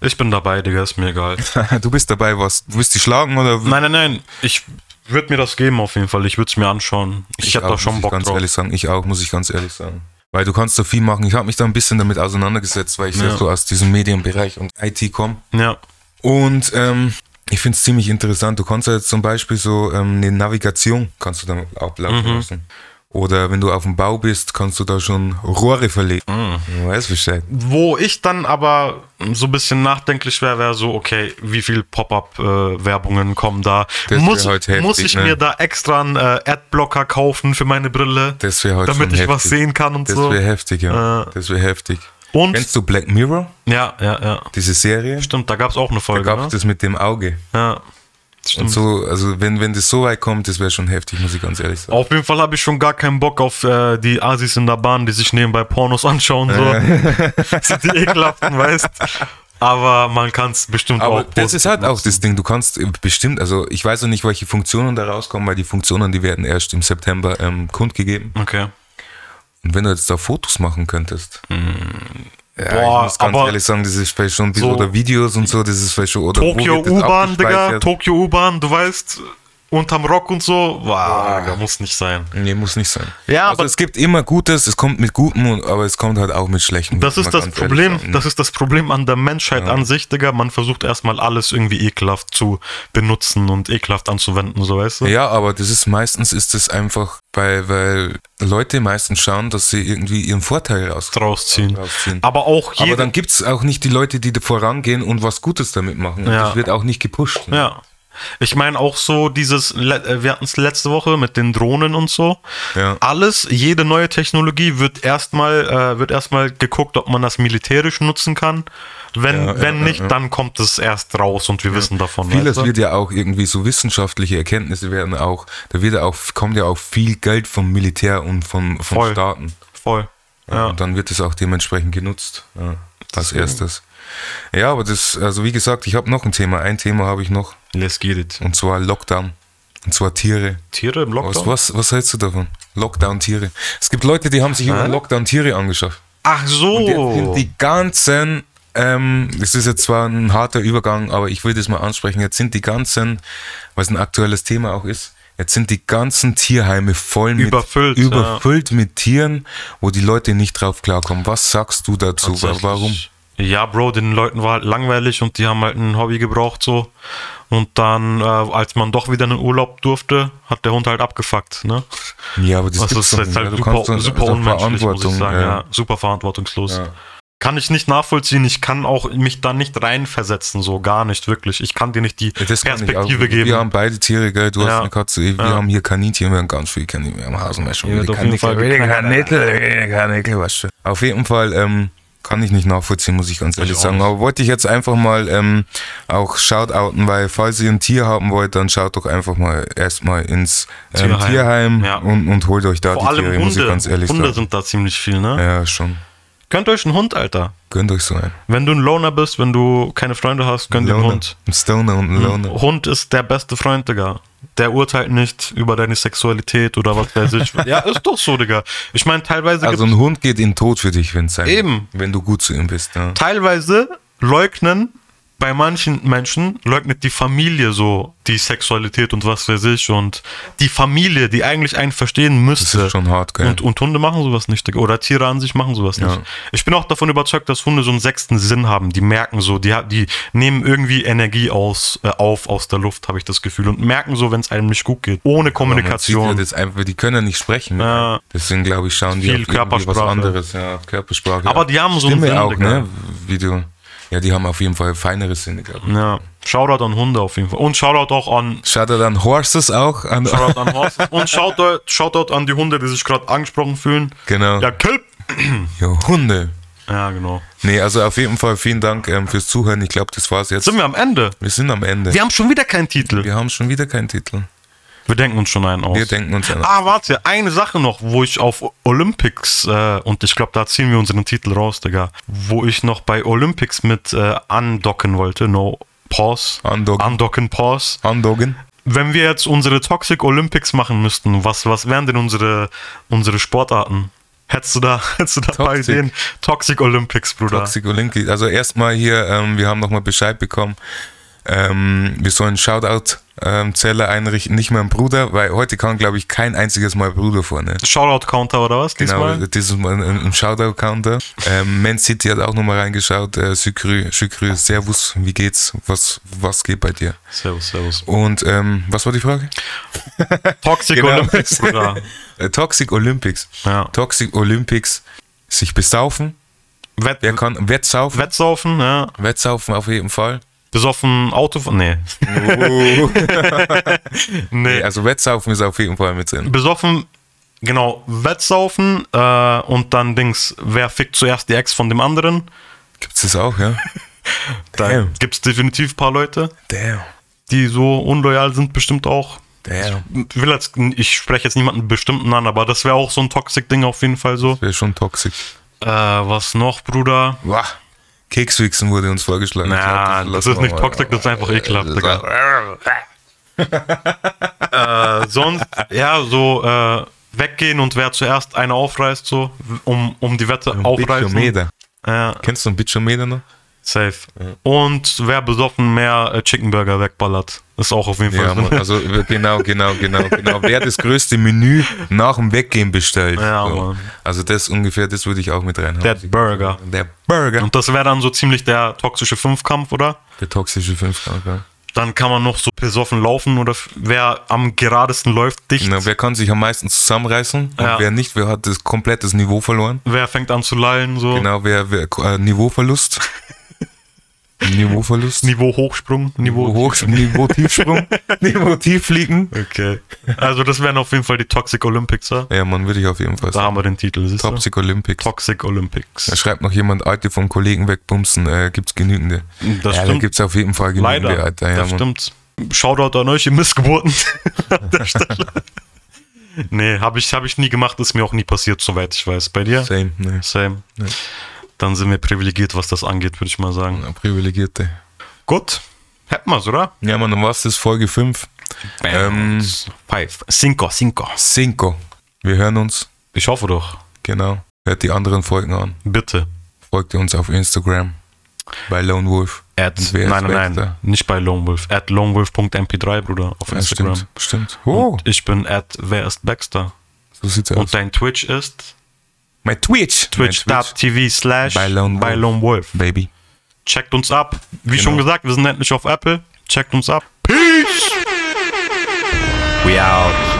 Ich bin dabei, Digga, ist mir egal. du bist dabei, was? Du wirst die schlagen oder? nein, nein, nein. Ich würde mir das geben auf jeden Fall. Ich würde es mir anschauen. Ich, hätte auch, da schon muss Bock ich ganz drauf. ehrlich sagen. Ich auch, muss ich ganz ehrlich sagen. Weil du kannst da viel machen. Ich habe mich da ein bisschen damit auseinandergesetzt, weil ich Ja. so aus diesem Medienbereich und IT komme. Ja. Und ähm, ich finde es ziemlich interessant. Du kannst ja jetzt zum Beispiel so ähm, eine Navigation kannst du dann ablaufen Mhm. lassen. Oder wenn du auf dem Bau bist, kannst du da schon Rohre verlegen. Mhm. Du weißt Bescheid. Wo ich dann aber so ein bisschen nachdenklich wäre, wäre so, okay, wie viel Pop-Up-Werbungen kommen da? Das Muss, halt heftig, muss ich ne? mir da extra einen äh, Adblocker kaufen für meine Brille? Das wäre halt damit ich was heftig. sehen kann und Das so. wäre heftig, ja. Äh. das wäre heftig. Und Kennst du Black Mirror? ja, ja, ja. Diese Serie? Stimmt, da gab es auch eine Da Folge. gab es ne? das mit dem Auge. Ja. Stimmt. Und so, also wenn, wenn das so weit kommt, das wäre schon heftig, muss ich ganz ehrlich sagen. Auf jeden Fall habe ich schon gar keinen Bock auf äh, die Asis in der Bahn, die sich nebenbei Pornos anschauen. So. Das sind die ekelhaften, weißt Aber man kann es bestimmt Aber auch. das ist halt auch das Ding, du kannst äh, bestimmt, also ich weiß noch nicht, welche Funktionen da rauskommen, weil die Funktionen, die werden erst im September ähm, kundgegeben. Okay. Und wenn du jetzt da Fotos machen könntest, ja. Boah, ich muss ganz ehrlich sagen, das ist vielleicht schon ein bisschen, so oder Videos und so, das ist vielleicht schon, oder Tokio U-Bahn, Digga. Tokio U-Bahn, du weißt, unterm Rock und so. Wow, Digga, muss nicht sein. Nee, muss nicht sein. Ja, also aber- es gibt immer Gutes, es kommt mit Gutem, aber es kommt halt auch mit Schlechtem. Das ist das Problem, das ist das Problem an der Menschheit an sich, Digga. Man versucht erstmal alles irgendwie ekelhaft zu benutzen und ekelhaft anzuwenden, so weißt du? Ja, aber das ist meistens ist es einfach, weil, weil Leute meistens schauen, dass sie irgendwie ihren Vorteil raus, Rausziehen. rausziehen. Aber auch Aber dann gibt es auch nicht die Leute, die da vorangehen und was Gutes damit machen. Ja. Das wird auch nicht gepusht. Ne? Ja. Ich meine auch so dieses, äh, wir hatten es letzte Woche mit den Drohnen und so. Ja. Alles, jede neue Technologie wird erstmal, äh, wird erstmal geguckt, ob man das militärisch nutzen kann. Wenn, Ja, wenn ja, nicht, dann kommt es erst raus und wir wissen davon. Vieles du? wird ja auch irgendwie so wissenschaftliche Erkenntnisse werden auch, da wird ja auch, kommt ja auch viel Geld vom Militär und von, von Voll. Staaten. Voll. Und dann wird es auch dementsprechend genutzt. Als erstes. Ja, aber das, also wie gesagt, ich habe noch ein Thema. Ein Thema habe ich noch. Let's get it. Und zwar Lockdown. Und zwar Tiere. Tiere im Was, Lockdown? was, was hältst du davon? Lockdown-Tiere. Es gibt Leute, die haben sich über Lockdown Tiere angeschafft. Ach so. sind die ganzen, ähm, das ist jetzt zwar ein harter Übergang, aber ich will das mal ansprechen. Jetzt sind die ganzen, was ein aktuelles Thema auch ist, jetzt sind die ganzen Tierheime voll mit, Überfüllt, überfüllt mit Tieren, wo die Leute nicht drauf klarkommen. Was sagst du dazu? Warum? Ja, Bro, den Leuten war halt langweilig und die haben halt ein Hobby gebraucht so. Und dann, äh, als man doch wieder in den Urlaub durfte, hat der Hund halt abgefuckt, ne? Ja, aber das gibt's ist nicht, halt ja. Super, super also unmenschlich, muss ich sagen. ja. Ja. super verantwortungslos. Ja. Kann ich nicht nachvollziehen. Ich kann auch mich da nicht reinversetzen, so gar nicht, wirklich. Ich kann dir nicht die das kann ich. Perspektive geben. Wir haben beide Tiere, gell? Du hast eine Katze, wir haben hier Kaninchen, wir haben ganz viele Kaninchen, wir haben Hasenmesser, Ja, auf jeden Fall Kaninchen. Kaninchen, Kaninchen. Auf jeden Fall ähm, kann ich nicht nachvollziehen, muss ich ganz ehrlich auch sagen. Aber wollte ich jetzt einfach mal ähm, auch shoutouten, weil falls ihr ein Tier haben wollt, dann schaut doch einfach mal erstmal ins ähm, Tierheim. Tierheim, Ja. und, und holt euch da Vor die allem Tiere, muss ich Hunde. ganz ehrlich Hunde sagen. sind da ziemlich viel, ne? Ja, schon. Gönnt euch einen Hund, Alter. Gönnt euch so einen. Wenn du ein Loner bist, wenn du keine Freunde hast, gönn dir einen. Hund. Ein Stoner und ein Loner. Hund ist der beste Freund, Digga. Der urteilt nicht über deine Sexualität oder was weiß ich. ja, ist doch so, Digga. Ich meine, teilweise Also ein Hund geht in den Tod für dich, wenn Eben. Wenn du gut zu ihm bist. Ja. teilweise leugnen bei manchen Menschen leugnet die Familie so die Sexualität und was weiß ich und die Familie, die eigentlich einen verstehen müsste. Das ist schon hart, gell? Und, und Hunde machen sowas nicht. Oder Tiere an sich machen sowas Ja. nicht. Ich bin auch davon überzeugt, dass Hunde so einen sechsten Sinn haben. Die merken so, die, die nehmen irgendwie Energie aus, äh, auf aus der Luft, habe ich das Gefühl. Und merken so, wenn es einem nicht gut geht. Ohne ja Kommunikation. das einfach, die können ja nicht sprechen. Ja. Deswegen glaube ich, schauen die Viel auf was anderes. Ja, Körpersprache. Aber die haben so einen Stimme Sinn, auch, ne? Wie du. Ja, die haben auf jeden Fall feinere Sinne gehabt. Ja. Shoutout an Hunde auf jeden Fall. Und Shoutout auch an Shoutout an Horses auch. An, Shoutout an Horses. Und Shoutout, Shoutout an die Hunde, die sich gerade angesprochen fühlen. genau. Ja, Kelp. Ja, Hunde. Ja, genau. Nee, also auf jeden Fall vielen Dank ähm, fürs Zuhören. Ich glaube, das war's jetzt. Sind wir am Ende? Wir sind am Ende. Wir haben schon wieder keinen Titel. Wir haben schon wieder keinen Titel. Wir denken uns schon einen aus. Wir denken uns an. Ah, warte, eine Sache noch, wo ich auf Olympics, äh, und ich glaube, da ziehen wir unseren Titel raus, Digga, wo ich noch bei Olympics mit äh, andocken wollte, no pause, Andocken. andocken pause. Andoggen. Wenn wir jetzt unsere Toxic Olympics machen müssten, was, was wären denn unsere, unsere Sportarten? Hättest du da, hättest du da Toxic. Ideen? Toxic Olympics, Bruder. Toxic Olympic. Also erstmal hier, ähm, wir haben nochmal Bescheid bekommen. Ähm, wir sollen Shoutout-Zelle einrichten, nicht mein Bruder, weil heute kann, glaube ich, kein einziges Mal Bruder vorne. Shoutout-Counter oder was Genau, diesmal? das ist mal ein, ein Shoutout-Counter. Ähm, Man City hat auch nochmal reingeschaut. Äh, Sükrü, Sükrü, Servus, wie geht's? Was, was geht bei dir? Servus, servus. Und ähm, was war die Frage? Toxic Genau. Olympics, Bruder. Äh, Toxic Olympics. Ja. Toxic Olympics. Sich besaufen. Wett, Wer kann Wettsaufen? Wettsaufen, ja. Wettsaufen auf jeden Fall. Besoffen Auto Nee. nee. also Wettsaufen ist auf jeden Fall mit drin. Besoffen, genau, Wettsaufen äh, und dann Dings, wer fickt zuerst die Ex von dem anderen? Gibt's das auch, ja? Da Damn. gibt es definitiv ein paar Leute, Damn. die so unloyal sind, bestimmt auch. Damn. Ich will jetzt, ich spreche jetzt niemanden bestimmten an, aber das wäre auch so ein Toxic-Ding auf jeden Fall so. Wäre schon toxisch. Äh, was noch, Bruder? Wow. Kekswichsen wurde uns vorgeschlagen. Na, glaub, das lassen ist nicht mal. toxisch, das ist einfach ekelhaft, äh, sonst, ja, so äh, weggehen und wer zuerst eine aufreißt, so, um, um die Wette aufreißen. Bitchometer. Ja, Kennst du einen Bitchometer noch? Safe. Und wer besoffen mehr äh, Chicken Burger wegballert. Ist auch auf jeden Fall Ja. Mann, also genau, genau, genau, genau. Wer das größte Menü nach dem Weggehen bestellt. Ja, so. Mann. Also das ungefähr, das würde ich auch mit reinhaben. Der Burger. Der Burger. Und das wäre dann so ziemlich der toxische Fünfkampf, oder? Der toxische Fünfkampf. Ja. Dann kann man noch so besoffen laufen oder wer am geradesten läuft, dicht. Genau, wer kann sich am meisten zusammenreißen und Ja. wer nicht, wer hat das komplettes Niveau verloren. Wer fängt an zu lallen, so. Genau, wer, wer äh, Niveauverlust. Niveauverlust. Niveau Hochsprung, Niveau. Tiefsprung. Niveau Tieffliegen. Okay. Also das wären auf jeden Fall die Toxic Olympics, ja? Ja, man würde ich auf jeden Fall Da sagen. haben wir den Titel, siehst du? Toxic Olympics. Toxic Olympics. Da schreibt noch jemand, Alte vom Kollegen wegbumsen, äh, gibt's genügende. Das ja, da stimmt. gibt's auf jeden Fall genügende, Leider. Alter. Ja, das Mann. stimmt. Shoutout an euch, ihr Missgeburten. an der Stelle. nee, habe ich, hab ich nie gemacht, ist mir auch nie passiert, soweit ich weiß. Bei dir? Same, ne. Same. Dann sind wir privilegiert, was das angeht, würde ich mal sagen. Privilegierte. Gut. Hätten wir's, oder? Ja, man, dann war's das Folge 5. Ähm, Five. Cinco, cinco. Cinco. Wir hören uns. Ich hoffe doch. Genau. Hört die anderen Folgen an. Bitte. Folgt ihr uns auf Instagram. Bei Lone Wolf. At, Und nein, nein, nein. Nicht bei Lone Wolf. At lonewolf.mp3, Bruder, auf Ja, Instagram. stimmt. Stimmt. Oh, Und ich bin at wer ist Baxter. so sieht's Und aus. dein Twitch ist Mein Twitch. Twitch.tv slash. Lone Wolf. Baby. Checkt uns ab. Wie Genau. schon gesagt, wir sind endlich auf Apple. Checkt uns ab. Peace! We out.